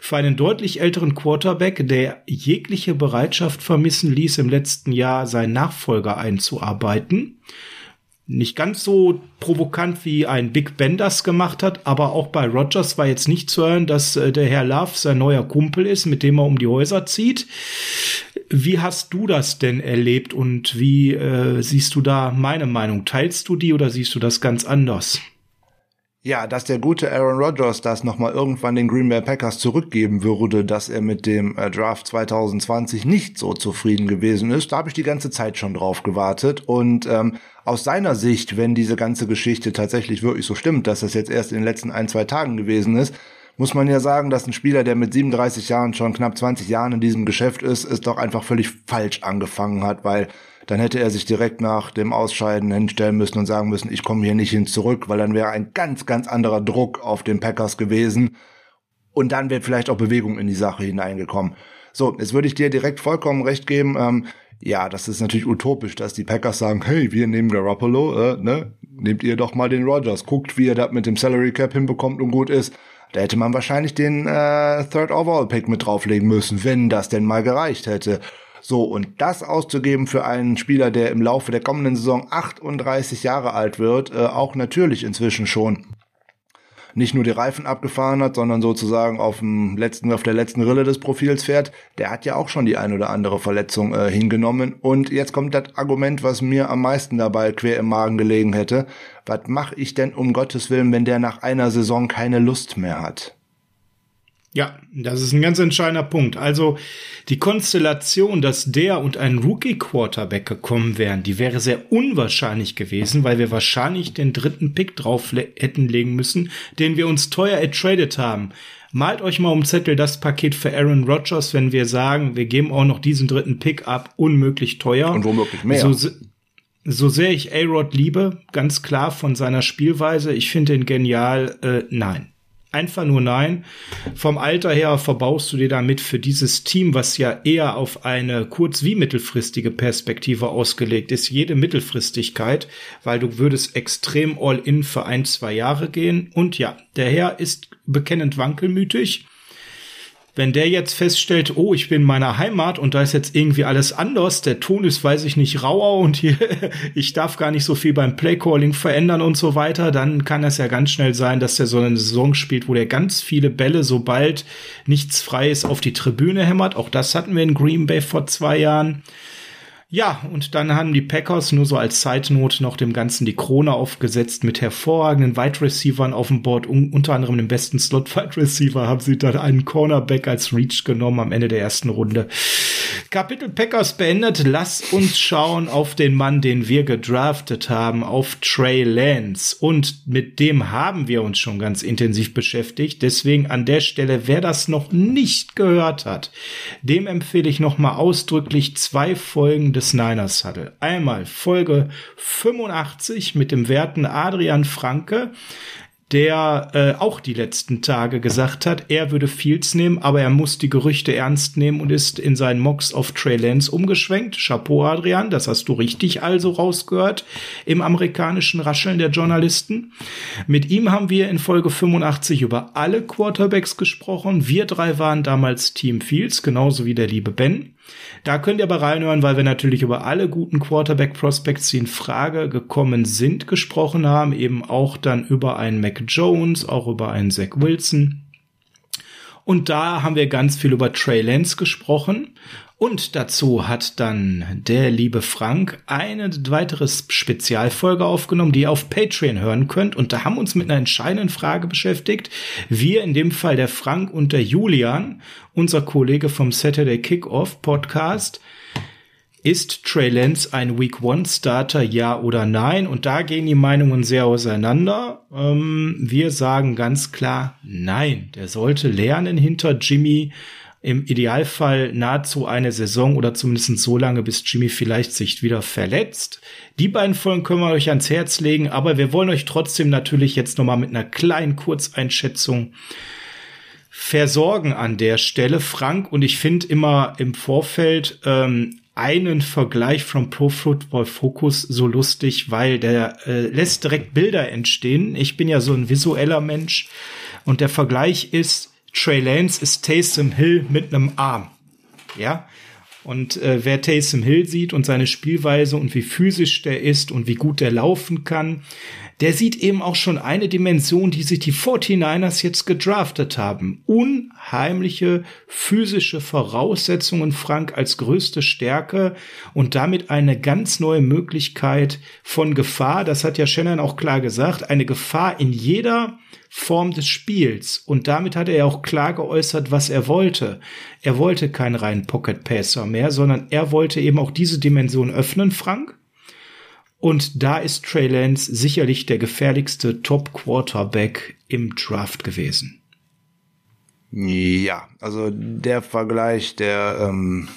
Für einen deutlich älteren Quarterback, der jegliche Bereitschaft vermissen ließ, im letzten Jahr seinen Nachfolger einzuarbeiten. Nicht ganz so provokant wie ein Big Ben das gemacht hat, aber auch bei Rogers war jetzt nicht zu hören, dass äh, der Herr Love sein neuer Kumpel ist, mit dem er um die Häuser zieht. Wie hast du das denn erlebt und wie äh, siehst du da meine Meinung? Teilst du die oder siehst du das ganz anders? Ja, dass der gute Aaron Rodgers das nochmal irgendwann den Green Bay Packers zurückgeben würde, dass er mit dem äh, Draft 2020 nicht so zufrieden gewesen ist, da habe ich die ganze Zeit schon drauf gewartet. Und ähm, aus seiner Sicht, wenn diese ganze Geschichte tatsächlich wirklich so stimmt, dass das jetzt erst in den letzten ein, zwei Tagen gewesen ist, muss man ja sagen, dass ein Spieler, der mit 37 Jahren schon knapp 20 Jahren in diesem Geschäft ist, es doch einfach völlig falsch angefangen hat, weil dann hätte er sich direkt nach dem Ausscheiden hinstellen müssen und sagen müssen, ich komme hier nicht hin zurück, weil dann wäre ein ganz, ganz anderer Druck auf den Packers gewesen und dann wäre vielleicht auch Bewegung in die Sache hineingekommen. So, jetzt würde ich dir direkt vollkommen recht geben. Ähm, ja, das ist natürlich utopisch, dass die Packers sagen, hey, wir nehmen Garoppolo, äh, ne? Nehmt ihr doch mal den Rogers, guckt, wie er das mit dem Salary Cap hinbekommt und gut ist. Da hätte man wahrscheinlich den äh, Third Overall Pick mit drauflegen müssen, wenn das denn mal gereicht hätte. So, und das auszugeben für einen Spieler, der im Laufe der kommenden Saison 38 Jahre alt wird, äh, auch natürlich inzwischen schon nicht nur die Reifen abgefahren hat, sondern sozusagen auf dem letzten, auf der letzten Rille des Profils fährt, der hat ja auch schon die ein oder andere Verletzung äh, hingenommen. Und jetzt kommt das Argument, was mir am meisten dabei quer im Magen gelegen hätte. Was mache ich denn um Gottes Willen, wenn der nach einer Saison keine Lust mehr hat? Ja, das ist ein ganz entscheidender Punkt. Also die Konstellation, dass der und ein Rookie-Quarterback gekommen wären, die wäre sehr unwahrscheinlich gewesen, weil wir wahrscheinlich den dritten Pick drauf hätten legen müssen, den wir uns teuer ertradet haben. Malt euch mal um Zettel das Paket für Aaron Rodgers, wenn wir sagen, wir geben auch noch diesen dritten Pick ab, unmöglich teuer. Und womöglich mehr. So, so sehr ich A-Rod liebe, ganz klar von seiner Spielweise, ich finde ihn genial, äh, nein. Einfach nur nein. Vom Alter her verbaust du dir damit für dieses Team, was ja eher auf eine kurz- wie mittelfristige Perspektive ausgelegt ist, jede Mittelfristigkeit, weil du würdest extrem all in für ein, zwei Jahre gehen. Und ja, der Herr ist bekennend wankelmütig wenn der jetzt feststellt, oh, ich bin in meiner Heimat und da ist jetzt irgendwie alles anders, der Ton ist, weiß ich nicht, rauer und hier, ich darf gar nicht so viel beim Playcalling verändern und so weiter, dann kann es ja ganz schnell sein, dass der so eine Saison spielt, wo der ganz viele Bälle, sobald nichts frei ist, auf die Tribüne hämmert. Auch das hatten wir in Green Bay vor zwei Jahren. Ja, und dann haben die Packers nur so als Zeitnot noch dem Ganzen die Krone aufgesetzt mit hervorragenden Wide Receivern auf dem Board. Un unter anderem den besten Slot Wide Receiver haben sie dann einen Cornerback als Reach genommen am Ende der ersten Runde. Kapitel Packers beendet. Lass uns schauen auf den Mann, den wir gedraftet haben, auf Trey Lance. Und mit dem haben wir uns schon ganz intensiv beschäftigt. Deswegen an der Stelle, wer das noch nicht gehört hat, dem empfehle ich nochmal ausdrücklich zwei Folgen des Niners Huddle. Einmal Folge 85 mit dem werten Adrian Franke, der äh, auch die letzten Tage gesagt hat, er würde Fields nehmen, aber er muss die Gerüchte ernst nehmen und ist in seinen Mocks auf Trey Lance umgeschwenkt. Chapeau, Adrian, das hast du richtig also rausgehört im amerikanischen Rascheln der Journalisten. Mit ihm haben wir in Folge 85 über alle Quarterbacks gesprochen. Wir drei waren damals Team Fields, genauso wie der liebe Ben. Da könnt ihr aber reinhören, weil wir natürlich über alle guten Quarterback-Prospects, die in Frage gekommen sind, gesprochen haben. Eben auch dann über einen Mac Jones, auch über einen Zach Wilson. Und da haben wir ganz viel über Trey Lance gesprochen. Und dazu hat dann der liebe Frank eine weitere Spezialfolge aufgenommen, die ihr auf Patreon hören könnt. Und da haben wir uns mit einer entscheidenden Frage beschäftigt. Wir, in dem Fall der Frank und der Julian, unser Kollege vom Saturday Kickoff Podcast, ist Trey Lance ein Week One Starter, ja oder nein? Und da gehen die Meinungen sehr auseinander. Ähm, wir sagen ganz klar, nein. Der sollte lernen hinter Jimmy im Idealfall nahezu eine Saison oder zumindest so lange, bis Jimmy vielleicht sich wieder verletzt. Die beiden Folgen können wir euch ans Herz legen, aber wir wollen euch trotzdem natürlich jetzt nochmal mit einer kleinen Kurzeinschätzung versorgen an der Stelle. Frank, und ich finde immer im Vorfeld, ähm, einen Vergleich from Pro Football Focus so lustig, weil der äh, lässt direkt Bilder entstehen. Ich bin ja so ein visueller Mensch und der Vergleich ist Trey Lance ist Taysom Hill mit einem Arm. Ja, und äh, wer Taysom Hill sieht und seine Spielweise und wie physisch der ist und wie gut der laufen kann, der sieht eben auch schon eine Dimension, die sich die 49ers jetzt gedraftet haben. Unheimliche physische Voraussetzungen, Frank, als größte Stärke und damit eine ganz neue Möglichkeit von Gefahr. Das hat ja Shannon auch klar gesagt. Eine Gefahr in jeder Form des Spiels. Und damit hat er ja auch klar geäußert, was er wollte. Er wollte keinen reinen Pocket Passer mehr, sondern er wollte eben auch diese Dimension öffnen, Frank. Und da ist Trey Lance sicherlich der gefährlichste Top Quarterback im Draft gewesen. Ja, also der Vergleich, der, ähm,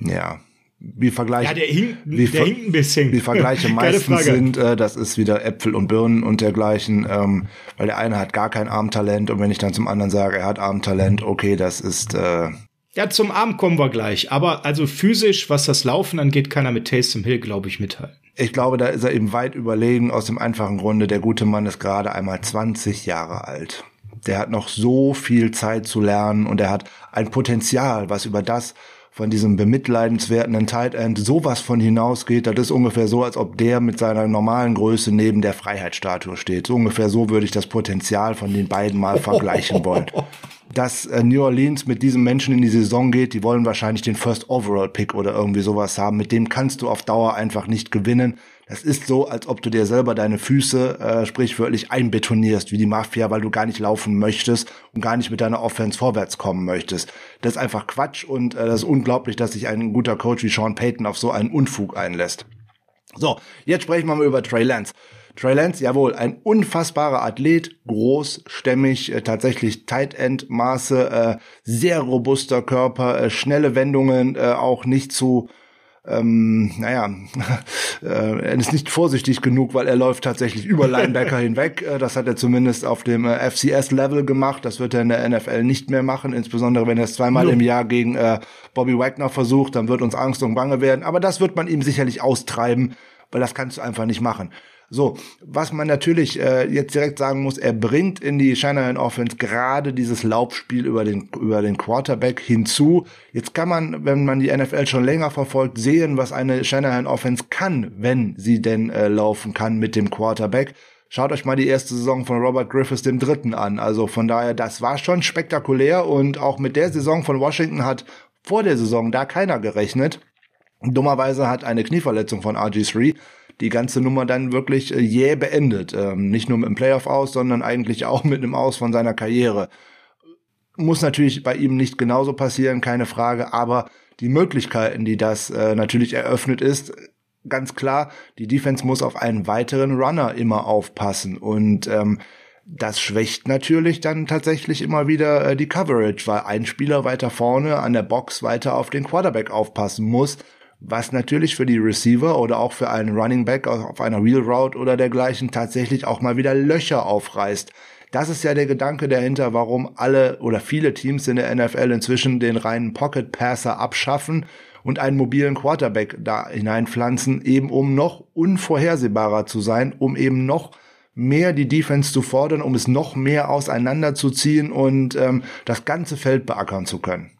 ja, wie Vergleiche, ja, der hinkt, wie, der hinkt ein bisschen. Wie Vergleiche meistens sind, äh, das ist wieder Äpfel und Birnen und dergleichen, ähm, weil der eine hat gar kein Armtalent und wenn ich dann zum anderen sage, er hat Armtalent, okay, das ist äh, ja, zum Arm kommen wir gleich. Aber also physisch, was das Laufen angeht, kann er mit Taysom Hill, glaube ich, mithalten. Ich glaube, da ist er eben weit überlegen aus dem einfachen Grunde. Der gute Mann ist gerade einmal 20 Jahre alt. Der hat noch so viel Zeit zu lernen und er hat ein Potenzial, was über das, von diesem bemitleidenswerten Tight End sowas von hinausgeht, das ist ungefähr so, als ob der mit seiner normalen Größe neben der Freiheitsstatue steht. So ungefähr so würde ich das Potenzial von den beiden mal vergleichen wollen. Dass äh, New Orleans mit diesem Menschen in die Saison geht, die wollen wahrscheinlich den First Overall Pick oder irgendwie sowas haben. Mit dem kannst du auf Dauer einfach nicht gewinnen. Das ist so, als ob du dir selber deine Füße äh, sprichwörtlich einbetonierst, wie die Mafia, weil du gar nicht laufen möchtest und gar nicht mit deiner Offense vorwärts kommen möchtest. Das ist einfach Quatsch und äh, das ist unglaublich, dass sich ein guter Coach wie Sean Payton auf so einen Unfug einlässt. So, jetzt sprechen wir mal über Trey Lance. Trey Lance, jawohl, ein unfassbarer Athlet, groß, stämmig, äh, tatsächlich Tight End Maße, äh, sehr robuster Körper, äh, schnelle Wendungen, äh, auch nicht zu ähm, naja, äh, er ist nicht vorsichtig genug, weil er läuft tatsächlich über Linebacker hinweg. Äh, das hat er zumindest auf dem äh, FCS-Level gemacht. Das wird er in der NFL nicht mehr machen, insbesondere wenn er es zweimal no. im Jahr gegen äh, Bobby Wagner versucht, dann wird uns Angst und Bange werden. Aber das wird man ihm sicherlich austreiben, weil das kannst du einfach nicht machen. So, was man natürlich äh, jetzt direkt sagen muss, er bringt in die Shanahan Offense gerade dieses Laufspiel über den, über den Quarterback hinzu. Jetzt kann man, wenn man die NFL schon länger verfolgt, sehen, was eine Shanahan Offense kann, wenn sie denn äh, laufen kann mit dem Quarterback. Schaut euch mal die erste Saison von Robert Griffiths dem Dritten an. Also von daher, das war schon spektakulär und auch mit der Saison von Washington hat vor der Saison da keiner gerechnet. Dummerweise hat eine Knieverletzung von RG3 die ganze Nummer dann wirklich äh, jäh beendet. Ähm, nicht nur mit dem Playoff aus, sondern eigentlich auch mit einem Aus von seiner Karriere. Muss natürlich bei ihm nicht genauso passieren, keine Frage, aber die Möglichkeiten, die das äh, natürlich eröffnet ist, ganz klar, die Defense muss auf einen weiteren Runner immer aufpassen und ähm, das schwächt natürlich dann tatsächlich immer wieder äh, die Coverage, weil ein Spieler weiter vorne an der Box weiter auf den Quarterback aufpassen muss was natürlich für die Receiver oder auch für einen Running Back auf einer Wheel Route oder dergleichen tatsächlich auch mal wieder Löcher aufreißt. Das ist ja der Gedanke dahinter, warum alle oder viele Teams in der NFL inzwischen den reinen Pocket Passer abschaffen und einen mobilen Quarterback da hineinpflanzen, eben um noch unvorhersehbarer zu sein, um eben noch mehr die Defense zu fordern, um es noch mehr auseinanderzuziehen und ähm, das ganze Feld beackern zu können.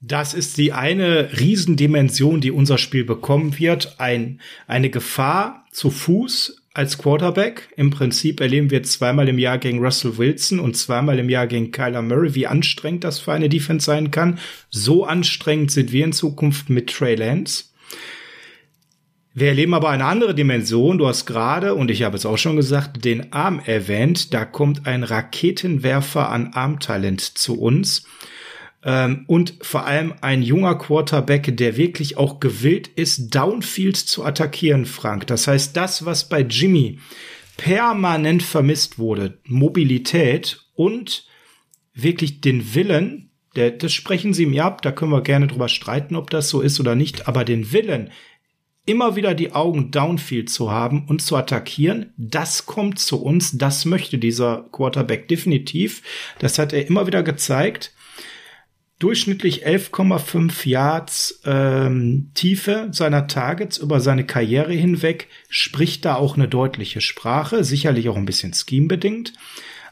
Das ist die eine Riesendimension, die unser Spiel bekommen wird. Ein, eine Gefahr zu Fuß als Quarterback. Im Prinzip erleben wir zweimal im Jahr gegen Russell Wilson und zweimal im Jahr gegen Kyler Murray, wie anstrengend das für eine Defense sein kann. So anstrengend sind wir in Zukunft mit Trey Lance. Wir erleben aber eine andere Dimension. Du hast gerade, und ich habe es auch schon gesagt, den Arm erwähnt. Da kommt ein Raketenwerfer an Armtalent zu uns. Ähm, und vor allem ein junger Quarterback, der wirklich auch gewillt ist, Downfield zu attackieren, Frank. Das heißt, das, was bei Jimmy permanent vermisst wurde, Mobilität und wirklich den Willen, der, das sprechen Sie mir ab, da können wir gerne drüber streiten, ob das so ist oder nicht, aber den Willen, immer wieder die Augen downfield zu haben und zu attackieren, das kommt zu uns, das möchte dieser Quarterback definitiv. Das hat er immer wieder gezeigt. Durchschnittlich 11,5 Yards ähm, Tiefe seiner Targets über seine Karriere hinweg, spricht da auch eine deutliche Sprache, sicherlich auch ein bisschen scheme-bedingt.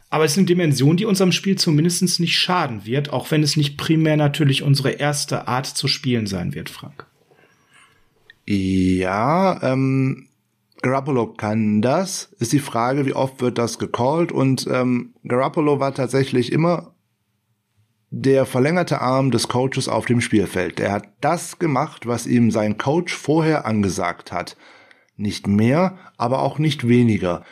Aber es ist eine Dimension, die unserem Spiel zumindest nicht schaden wird, auch wenn es nicht primär natürlich unsere erste Art zu spielen sein wird, Frank. Ja, ähm, Garoppolo kann das. Ist die Frage, wie oft wird das gecallt? Und ähm, Garoppolo war tatsächlich immer der verlängerte Arm des Coaches auf dem Spielfeld. Er hat das gemacht, was ihm sein Coach vorher angesagt hat. Nicht mehr, aber auch nicht weniger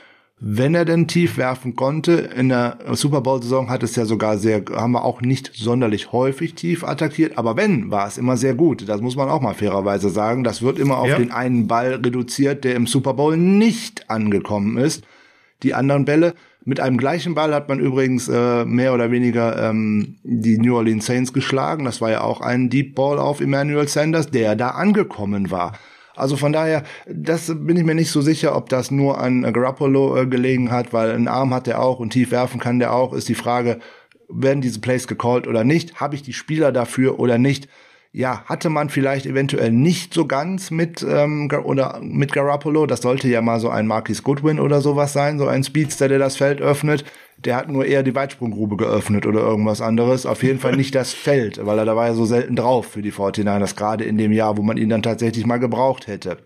wenn er denn tief werfen konnte. In der Super Bowl-Saison hat es ja sogar sehr, haben wir auch nicht sonderlich häufig tief attackiert, aber wenn, war es immer sehr gut. Das muss man auch mal fairerweise sagen. Das wird immer auf ja. den einen Ball reduziert, der im Super Bowl nicht angekommen ist. Die anderen Bälle, mit einem gleichen Ball hat man übrigens äh, mehr oder weniger ähm, die New Orleans Saints geschlagen. Das war ja auch ein Deep Ball auf Emmanuel Sanders, der da angekommen war. Also von daher, das bin ich mir nicht so sicher, ob das nur an Garoppolo äh, gelegen hat, weil einen Arm hat er auch und tief werfen kann der auch. Ist die Frage, werden diese Plays gecallt oder nicht? Habe ich die Spieler dafür oder nicht? Ja, hatte man vielleicht eventuell nicht so ganz mit ähm, oder mit Garoppolo. Das sollte ja mal so ein Marquis Goodwin oder sowas sein, so ein Speedster, der das Feld öffnet. Der hat nur eher die Weitsprunggrube geöffnet oder irgendwas anderes. Auf jeden Fall nicht das Feld, weil er da war ja so selten drauf für die 49ers, gerade in dem Jahr, wo man ihn dann tatsächlich mal gebraucht hätte.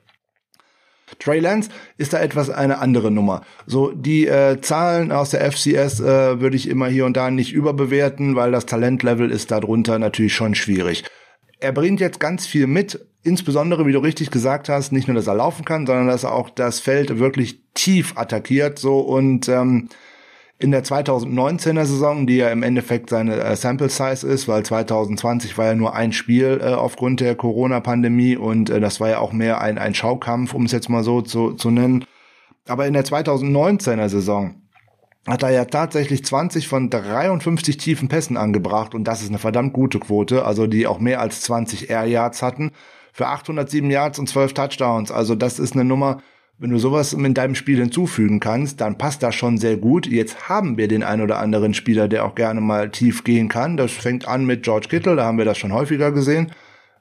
Trey Lance ist da etwas eine andere Nummer. So die äh, Zahlen aus der FCS äh, würde ich immer hier und da nicht überbewerten, weil das Talentlevel ist darunter natürlich schon schwierig er bringt jetzt ganz viel mit, insbesondere, wie du richtig gesagt hast, nicht nur, dass er laufen kann, sondern dass er auch das Feld wirklich tief attackiert, so und ähm, in der 2019er Saison, die ja im Endeffekt seine äh, Sample Size ist, weil 2020 war ja nur ein Spiel äh, aufgrund der Corona-Pandemie und äh, das war ja auch mehr ein, ein Schaukampf, um es jetzt mal so zu, zu nennen. Aber in der 2019er Saison hat er ja tatsächlich 20 von 53 tiefen Pässen angebracht und das ist eine verdammt gute Quote, also die auch mehr als 20 Air Yards hatten für 807 Yards und 12 Touchdowns. Also das ist eine Nummer, wenn du sowas in deinem Spiel hinzufügen kannst, dann passt das schon sehr gut. Jetzt haben wir den ein oder anderen Spieler, der auch gerne mal tief gehen kann. Das fängt an mit George Kittle, da haben wir das schon häufiger gesehen.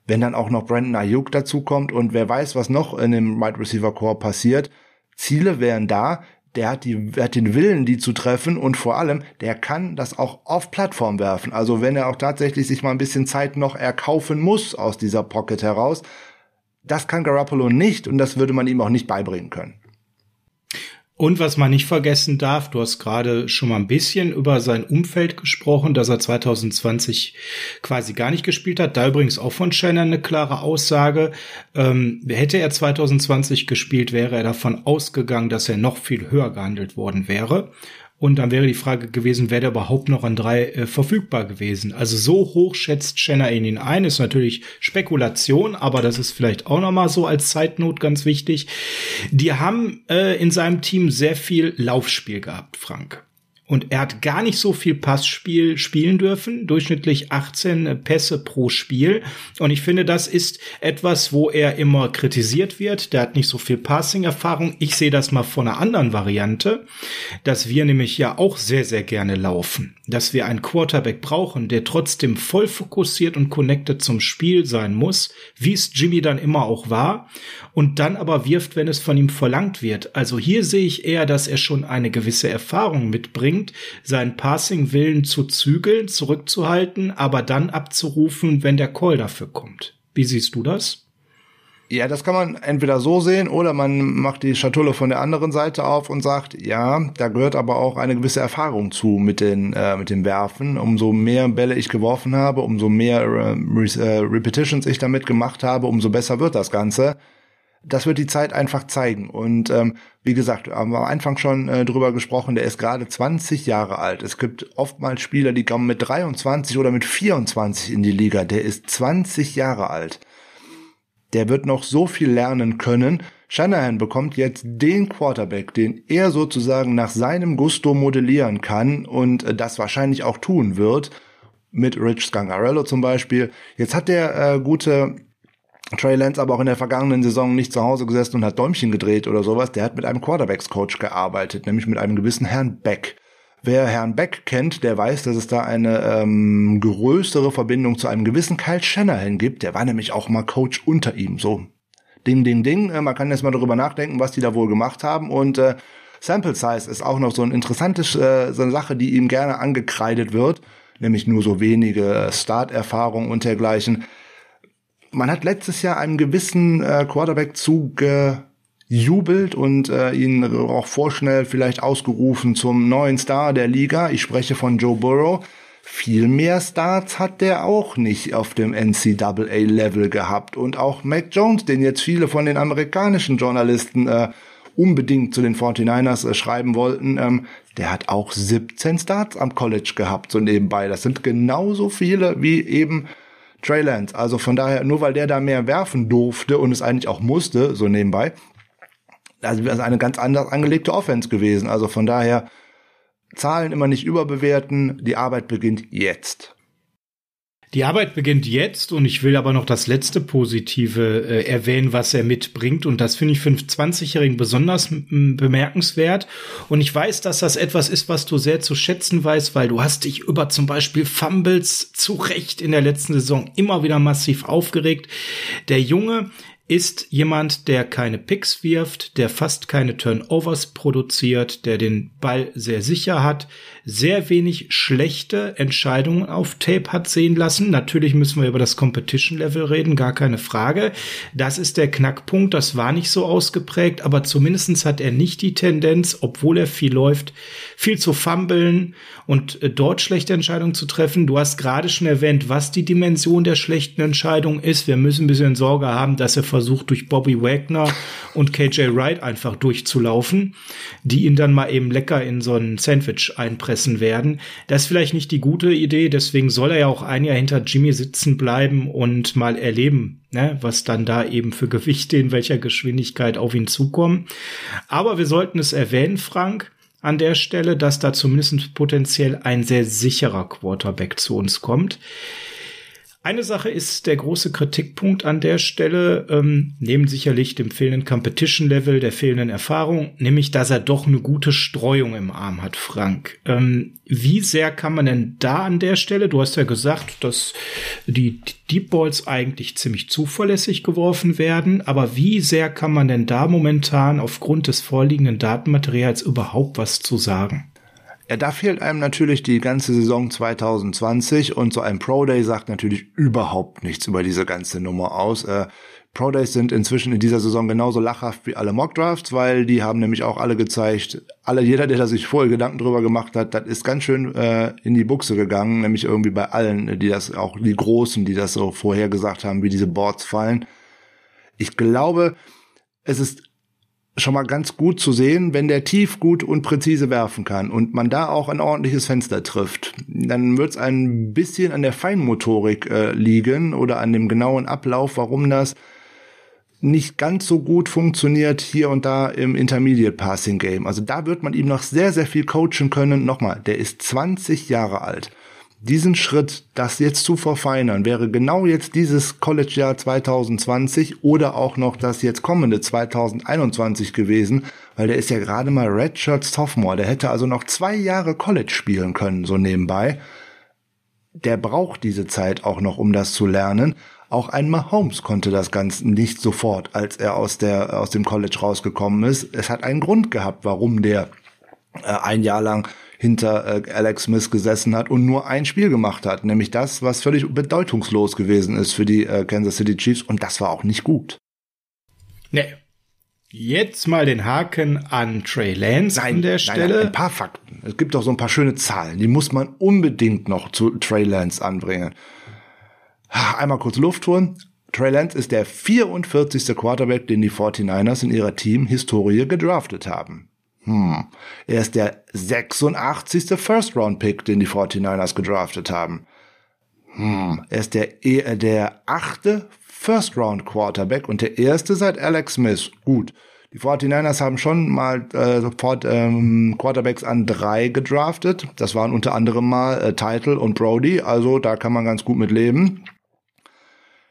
Wenn dann auch noch Brandon Ayuk dazukommt und wer weiß, was noch in dem Wide Receiver Core passiert. Ziele wären da der hat, die, hat den Willen, die zu treffen und vor allem, der kann das auch auf Plattform werfen. Also wenn er auch tatsächlich sich mal ein bisschen Zeit noch erkaufen muss aus dieser Pocket heraus, das kann Garoppolo nicht und das würde man ihm auch nicht beibringen können. Und was man nicht vergessen darf, du hast gerade schon mal ein bisschen über sein Umfeld gesprochen, dass er 2020 quasi gar nicht gespielt hat. Da übrigens auch von Shannon eine klare Aussage. Ähm, hätte er 2020 gespielt, wäre er davon ausgegangen, dass er noch viel höher gehandelt worden wäre. Und dann wäre die Frage gewesen, wäre der überhaupt noch an drei äh, verfügbar gewesen? Also so hoch schätzt Schenner ihn ein, ist natürlich Spekulation, aber das ist vielleicht auch noch mal so als Zeitnot ganz wichtig. Die haben äh, in seinem Team sehr viel Laufspiel gehabt, Frank. Und er hat gar nicht so viel Passspiel spielen dürfen, durchschnittlich 18 Pässe pro Spiel. Und ich finde, das ist etwas, wo er immer kritisiert wird. Der hat nicht so viel Passing-Erfahrung. Ich sehe das mal von einer anderen Variante, dass wir nämlich ja auch sehr, sehr gerne laufen. Dass wir einen Quarterback brauchen, der trotzdem voll fokussiert und connected zum Spiel sein muss, wie es Jimmy dann immer auch war. Und dann aber wirft, wenn es von ihm verlangt wird. Also hier sehe ich eher, dass er schon eine gewisse Erfahrung mitbringt bringt, seinen Passing-Willen zu zügeln, zurückzuhalten, aber dann abzurufen, wenn der Call dafür kommt. Wie siehst du das? Ja, das kann man entweder so sehen oder man macht die Schatulle von der anderen Seite auf und sagt, ja, da gehört aber auch eine gewisse Erfahrung zu mit den äh, mit dem Werfen. Umso mehr Bälle ich geworfen habe, umso mehr äh, äh Repetitions ich damit gemacht habe, umso besser wird das Ganze das wird die Zeit einfach zeigen. Und ähm, wie gesagt, haben wir am Anfang schon äh, drüber gesprochen, der ist gerade 20 Jahre alt. Es gibt oftmals Spieler, die kommen mit 23 oder mit 24 in die Liga. Der ist 20 Jahre alt. Der wird noch so viel lernen können. Shanahan bekommt jetzt den Quarterback, den er sozusagen nach seinem Gusto modellieren kann und äh, das wahrscheinlich auch tun wird. Mit Rich Scangarello zum Beispiel. Jetzt hat der äh, gute Trey Lance aber auch in der vergangenen Saison nicht zu Hause gesessen und hat Däumchen gedreht oder sowas. Der hat mit einem Quarterbacks-Coach gearbeitet, nämlich mit einem gewissen Herrn Beck. Wer Herrn Beck kennt, der weiß, dass es da eine ähm, größere Verbindung zu einem gewissen Kyle Shanahan gibt. Der war nämlich auch mal Coach unter ihm. So, ding, ding, ding. Äh, man kann jetzt mal darüber nachdenken, was die da wohl gemacht haben. Und äh, Sample Size ist auch noch so ein interessantes äh, so eine Sache, die ihm gerne angekreidet wird, nämlich nur so wenige Start-Erfahrung und dergleichen. Man hat letztes Jahr einem gewissen äh, Quarterback zuge jubelt und äh, ihn auch vorschnell vielleicht ausgerufen zum neuen Star der Liga. Ich spreche von Joe Burrow. Viel mehr Starts hat der auch nicht auf dem NCAA-Level gehabt. Und auch Mac Jones, den jetzt viele von den amerikanischen Journalisten äh, unbedingt zu den 49ers äh, schreiben wollten, ähm, der hat auch 17 Starts am College gehabt, so nebenbei. Das sind genauso viele wie eben Trey Lance. Also von daher, nur weil der da mehr werfen durfte und es eigentlich auch musste, so nebenbei, also wäre eine ganz anders angelegte Offense gewesen. Also von daher Zahlen immer nicht überbewerten. Die Arbeit beginnt jetzt. Die Arbeit beginnt jetzt und ich will aber noch das letzte Positive äh, erwähnen, was er mitbringt. Und das finde ich für einen 20-Jährigen besonders bemerkenswert. Und ich weiß, dass das etwas ist, was du sehr zu schätzen weißt, weil du hast dich über zum Beispiel Fumbles zu Recht in der letzten Saison immer wieder massiv aufgeregt. Der Junge ist jemand, der keine Picks wirft, der fast keine Turnovers produziert, der den Ball sehr sicher hat, sehr wenig schlechte Entscheidungen auf Tape hat sehen lassen. Natürlich müssen wir über das Competition Level reden, gar keine Frage. Das ist der Knackpunkt. Das war nicht so ausgeprägt, aber zumindestens hat er nicht die Tendenz, obwohl er viel läuft, viel zu fummeln und äh, dort schlechte Entscheidungen zu treffen. Du hast gerade schon erwähnt, was die Dimension der schlechten Entscheidung ist. Wir müssen ein bisschen Sorge haben, dass er versucht, durch Bobby Wagner und KJ Wright einfach durchzulaufen, die ihn dann mal eben lecker in so ein Sandwich einpressen werden. Das ist vielleicht nicht die gute Idee, deswegen soll er ja auch ein Jahr hinter Jimmy sitzen bleiben und mal erleben, ne, was dann da eben für Gewichte in welcher Geschwindigkeit auf ihn zukommen. Aber wir sollten es erwähnen, Frank, an der Stelle, dass da zumindest potenziell ein sehr sicherer Quarterback zu uns kommt. Eine Sache ist der große Kritikpunkt an der Stelle, ähm, neben sicherlich dem fehlenden Competition-Level, der fehlenden Erfahrung, nämlich, dass er doch eine gute Streuung im Arm hat, Frank. Ähm, wie sehr kann man denn da an der Stelle, du hast ja gesagt, dass die Deep Balls eigentlich ziemlich zuverlässig geworfen werden, aber wie sehr kann man denn da momentan aufgrund des vorliegenden Datenmaterials überhaupt was zu sagen? Ja, da fehlt einem natürlich die ganze Saison 2020 und so ein Pro Day sagt natürlich überhaupt nichts über diese ganze Nummer aus. Äh, Pro Days sind inzwischen in dieser Saison genauso lachhaft wie alle Mock Drafts, weil die haben nämlich auch alle gezeigt, alle, jeder, der da sich vorher Gedanken drüber gemacht hat, das ist ganz schön äh, in die Buchse gegangen, nämlich irgendwie bei allen, die das, auch die Großen, die das so vorher gesagt haben, wie diese Boards fallen. Ich glaube, es ist schon mal ganz gut zu sehen, wenn der tief gut und präzise werfen kann und man da auch ein ordentliches Fenster trifft, dann wird es ein bisschen an der Feinmotorik äh, liegen oder an dem genauen Ablauf, warum das nicht ganz so gut funktioniert hier und da im Intermediate Passing Game. Also da wird man ihm noch sehr, sehr viel coachen können. Nochmal, der ist 20 Jahre alt diesen Schritt, das jetzt zu verfeinern, wäre genau jetzt dieses College-Jahr 2020 oder auch noch das jetzt kommende 2021 gewesen, weil der ist ja gerade mal Redshirt Sophomore. Der hätte also noch zwei Jahre College spielen können, so nebenbei. Der braucht diese Zeit auch noch, um das zu lernen. Auch ein Mahomes konnte das Ganze nicht sofort, als er aus der, aus dem College rausgekommen ist. Es hat einen Grund gehabt, warum der äh, ein Jahr lang hinter äh, Alex Smith gesessen hat und nur ein Spiel gemacht hat, nämlich das, was völlig bedeutungslos gewesen ist für die äh, Kansas City Chiefs und das war auch nicht gut. Nee. Jetzt mal den Haken an Trey Lance nein, an der Stelle. Nein, nein, ein paar Fakten. Es gibt doch so ein paar schöne Zahlen, die muss man unbedingt noch zu Trey Lance anbringen. Einmal kurz Luft holen. Trey Lance ist der 44. Quarterback, den die 49ers in ihrer Team-Historie gedraftet haben. Hm. Er ist der 86. First-Round-Pick, den die 49ers gedraftet haben. Hm. Er ist der, äh, der achte First-Round-Quarterback und der erste seit Alex Smith. Gut. Die 49ers haben schon mal äh, sofort ähm, Quarterbacks an drei gedraftet. Das waren unter anderem mal äh, Title und Brody, also da kann man ganz gut mit leben.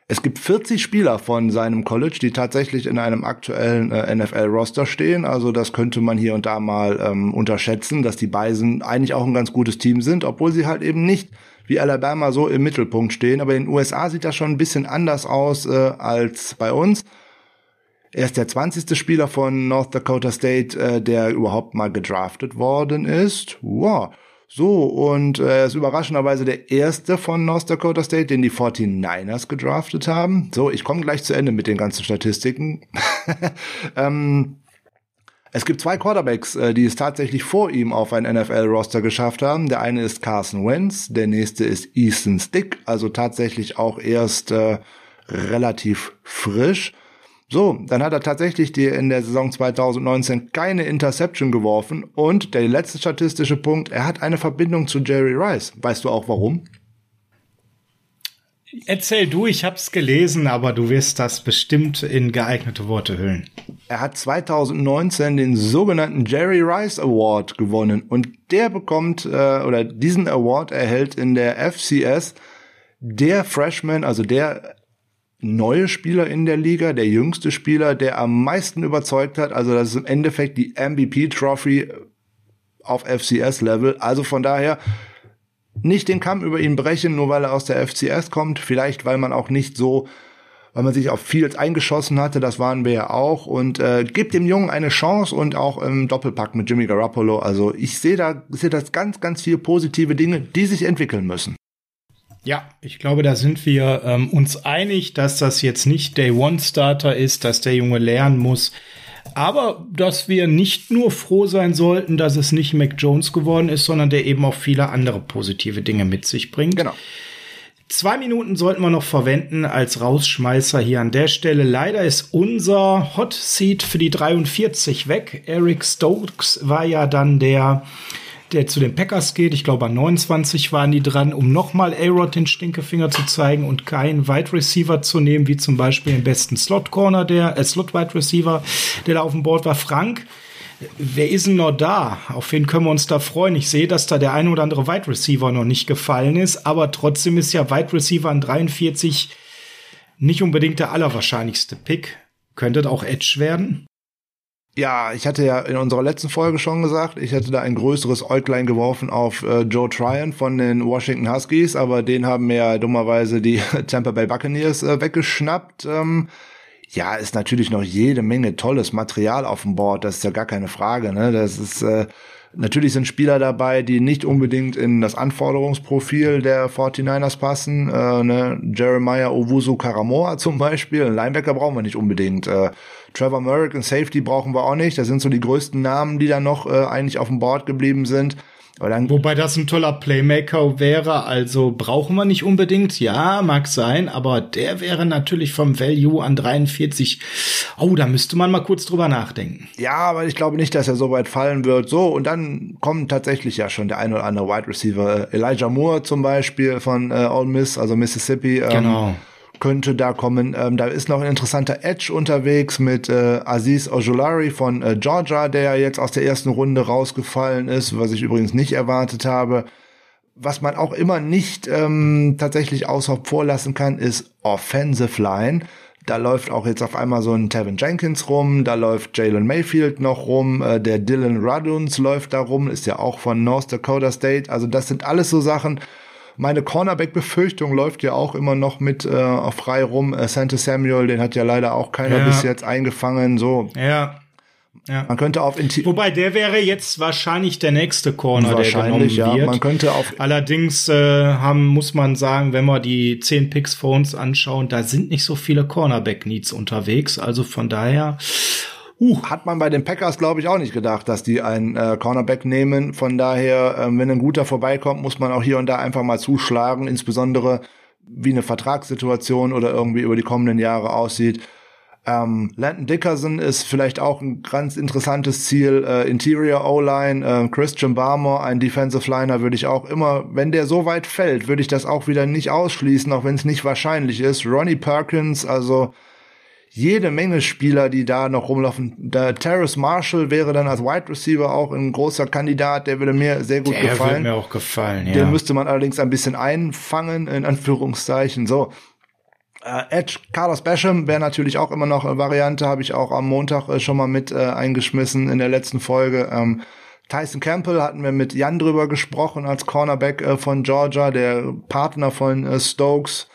Es gibt 40 Spieler von seinem College, die tatsächlich in einem aktuellen äh, NFL-Roster stehen. Also das könnte man hier und da mal ähm, unterschätzen, dass die Bison eigentlich auch ein ganz gutes Team sind, obwohl sie halt eben nicht wie Alabama so im Mittelpunkt stehen. Aber in den USA sieht das schon ein bisschen anders aus äh, als bei uns. Er ist der 20. Spieler von North Dakota State, äh, der überhaupt mal gedraftet worden ist. Wow. So, und äh, er ist überraschenderweise der erste von North Dakota State, den die 49ers gedraftet haben. So, ich komme gleich zu Ende mit den ganzen Statistiken. ähm, es gibt zwei Quarterbacks, äh, die es tatsächlich vor ihm auf ein NFL-Roster geschafft haben. Der eine ist Carson Wentz, der nächste ist Easton Stick, also tatsächlich auch erst äh, relativ frisch. So, dann hat er tatsächlich die in der Saison 2019 keine Interception geworfen und der letzte statistische Punkt, er hat eine Verbindung zu Jerry Rice. Weißt du auch warum? Erzähl du, ich hab's gelesen, aber du wirst das bestimmt in geeignete Worte hüllen. Er hat 2019 den sogenannten Jerry Rice Award gewonnen und der bekommt äh, oder diesen Award erhält in der FCS der Freshman, also der neue Spieler in der Liga, der jüngste Spieler, der am meisten überzeugt hat. Also das ist im Endeffekt die MVP Trophy auf FCS-Level. Also von daher nicht den Kamm über ihn brechen, nur weil er aus der FCS kommt. Vielleicht, weil man auch nicht so, weil man sich auf Fields eingeschossen hatte. Das waren wir ja auch. Und äh, gibt dem Jungen eine Chance und auch im Doppelpack mit Jimmy Garoppolo. Also ich sehe da, sehe das ganz, ganz viele positive Dinge, die sich entwickeln müssen. Ja, ich glaube, da sind wir ähm, uns einig, dass das jetzt nicht Day One Starter ist, dass der Junge lernen muss. Aber dass wir nicht nur froh sein sollten, dass es nicht Mac Jones geworden ist, sondern der eben auch viele andere positive Dinge mit sich bringt. Genau. Zwei Minuten sollten wir noch verwenden als Rausschmeißer hier an der Stelle. Leider ist unser Hot Seat für die 43 weg. Eric Stokes war ja dann der der zu den Packers geht. Ich glaube, an 29 waren die dran, um nochmal A-Rod den Stinkefinger zu zeigen und keinen Wide Receiver zu nehmen, wie zum Beispiel den besten Slot Corner, der äh, Slot Wide Receiver, der da auf dem Board war. Frank, wer ist denn noch da? Auf wen können wir uns da freuen? Ich sehe, dass da der ein oder andere Wide Receiver noch nicht gefallen ist, aber trotzdem ist ja Wide Receiver an 43 nicht unbedingt der allerwahrscheinlichste Pick. Könnte auch Edge werden? Ja, ich hatte ja in unserer letzten Folge schon gesagt, ich hätte da ein größeres Äuglein geworfen auf äh, Joe Tryon von den Washington Huskies, aber den haben mir ja dummerweise die Tampa Bay Buccaneers äh, weggeschnappt. Ähm, ja, ist natürlich noch jede Menge tolles Material auf dem Board, das ist ja gar keine Frage. Ne? Das ist äh, Natürlich sind Spieler dabei, die nicht unbedingt in das Anforderungsprofil der 49ers passen. Äh, ne? Jeremiah Owusu Karamoa zum Beispiel. Ein Linebacker brauchen wir nicht unbedingt. Äh, Trevor Merrick, ein Safety brauchen wir auch nicht. Das sind so die größten Namen, die da noch äh, eigentlich auf dem Board geblieben sind. Wobei das ein toller Playmaker wäre, also brauchen wir nicht unbedingt. Ja, mag sein, aber der wäre natürlich vom Value an 43. Oh, da müsste man mal kurz drüber nachdenken. Ja, aber ich glaube nicht, dass er so weit fallen wird. So, und dann kommt tatsächlich ja schon der ein oder andere Wide Receiver. Elijah Moore zum Beispiel von äh, Ole Miss, also Mississippi. Ähm, genau könnte da kommen. Ähm, da ist noch ein interessanter Edge unterwegs mit äh, Aziz Ojolari von äh, Georgia, der jetzt aus der ersten Runde rausgefallen ist, was ich übrigens nicht erwartet habe. Was man auch immer nicht ähm, tatsächlich außer vorlassen kann, ist Offensive Line. Da läuft auch jetzt auf einmal so ein Tevin Jenkins rum, da läuft Jalen Mayfield noch rum, äh, der Dylan Raduns läuft da rum, ist ja auch von North Dakota State. Also das sind alles so Sachen, meine Cornerback-Befürchtung läuft ja auch immer noch mit äh, frei rum. Äh, Santa Samuel, den hat ja leider auch keiner ja. bis jetzt eingefangen. So. Ja. Ja. Man könnte auf Inti Wobei der wäre jetzt wahrscheinlich der nächste Corner, der genommen ja. wird. Man könnte auf Allerdings äh, haben muss man sagen, wenn wir die zehn Picks vor uns anschauen, da sind nicht so viele Cornerback Needs unterwegs. Also von daher Uh. Hat man bei den Packers, glaube ich, auch nicht gedacht, dass die einen äh, Cornerback nehmen. Von daher, ähm, wenn ein guter vorbeikommt, muss man auch hier und da einfach mal zuschlagen, insbesondere wie eine Vertragssituation oder irgendwie über die kommenden Jahre aussieht. Ähm, Landon Dickerson ist vielleicht auch ein ganz interessantes Ziel. Äh, Interior O-Line, äh, Christian Barmore, ein Defensive Liner, würde ich auch immer, wenn der so weit fällt, würde ich das auch wieder nicht ausschließen, auch wenn es nicht wahrscheinlich ist. Ronnie Perkins, also jede Menge Spieler, die da noch rumlaufen. Der Terrace Marshall wäre dann als Wide Receiver auch ein großer Kandidat, der würde mir sehr gut der gefallen. Der würde mir auch gefallen, ja. Den müsste man allerdings ein bisschen einfangen, in Anführungszeichen. So. Äh, Edge Carlos Basham wäre natürlich auch immer noch eine Variante, habe ich auch am Montag äh, schon mal mit äh, eingeschmissen in der letzten Folge. Ähm, Tyson Campbell hatten wir mit Jan drüber gesprochen als Cornerback äh, von Georgia, der Partner von äh, Stokes.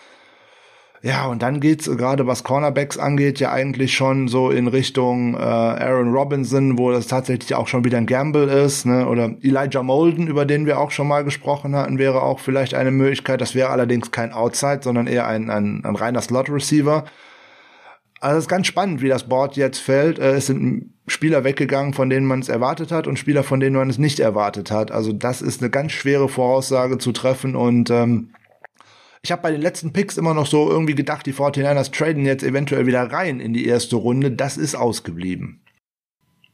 Ja, und dann geht's gerade was Cornerbacks angeht, ja eigentlich schon so in Richtung äh, Aaron Robinson, wo das tatsächlich auch schon wieder ein Gamble ist, ne? Oder Elijah Molden, über den wir auch schon mal gesprochen hatten, wäre auch vielleicht eine Möglichkeit. Das wäre allerdings kein Outside, sondern eher ein, ein, ein reiner Slot-Receiver. Also es ist ganz spannend, wie das Board jetzt fällt. Äh, es sind Spieler weggegangen, von denen man es erwartet hat, und Spieler, von denen man es nicht erwartet hat. Also das ist eine ganz schwere Voraussage zu treffen und ähm, ich habe bei den letzten Picks immer noch so irgendwie gedacht, die 49ers traden jetzt eventuell wieder rein in die erste Runde. Das ist ausgeblieben.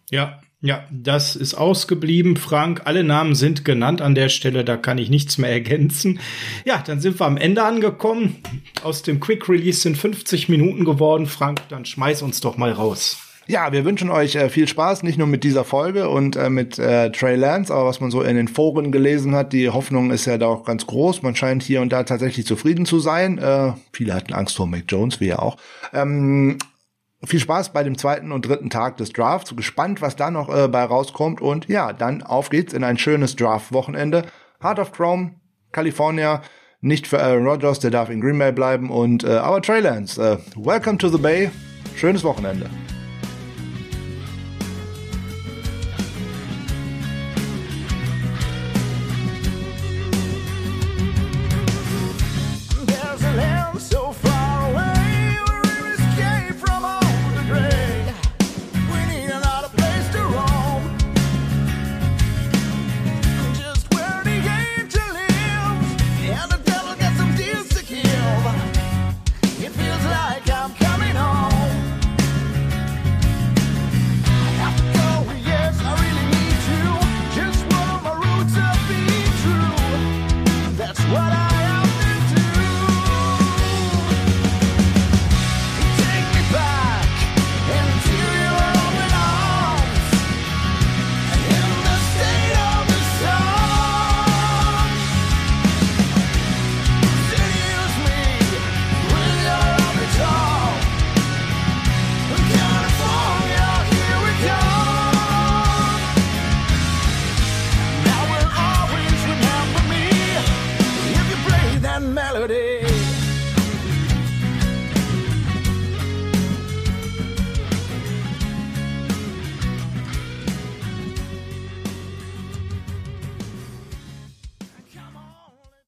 Ja, ja, das ist ausgeblieben, Frank. Alle Namen sind genannt an der Stelle, da kann ich nichts mehr ergänzen. Ja, dann sind wir am Ende angekommen. Aus dem Quick Release sind 50 Minuten geworden, Frank. Dann schmeiß uns doch mal raus. Ja, wir wünschen euch äh, viel Spaß, nicht nur mit dieser Folge und äh, mit äh, Trey Lance, aber was man so in den Foren gelesen hat, die Hoffnung ist ja da auch ganz groß. Man scheint hier und da tatsächlich zufrieden zu sein. Äh, viele hatten Angst vor Mac Jones, wie ja auch. Ähm, viel Spaß bei dem zweiten und dritten Tag des Drafts. Gespannt, was da noch äh, bei rauskommt. Und ja, dann auf geht's in ein schönes Draft-Wochenende. Heart of Chrome, California. Nicht für Aaron Rodgers, der darf in Green Bay bleiben. Und äh, aber Trey Lance, welcome to the Bay. Schönes Wochenende.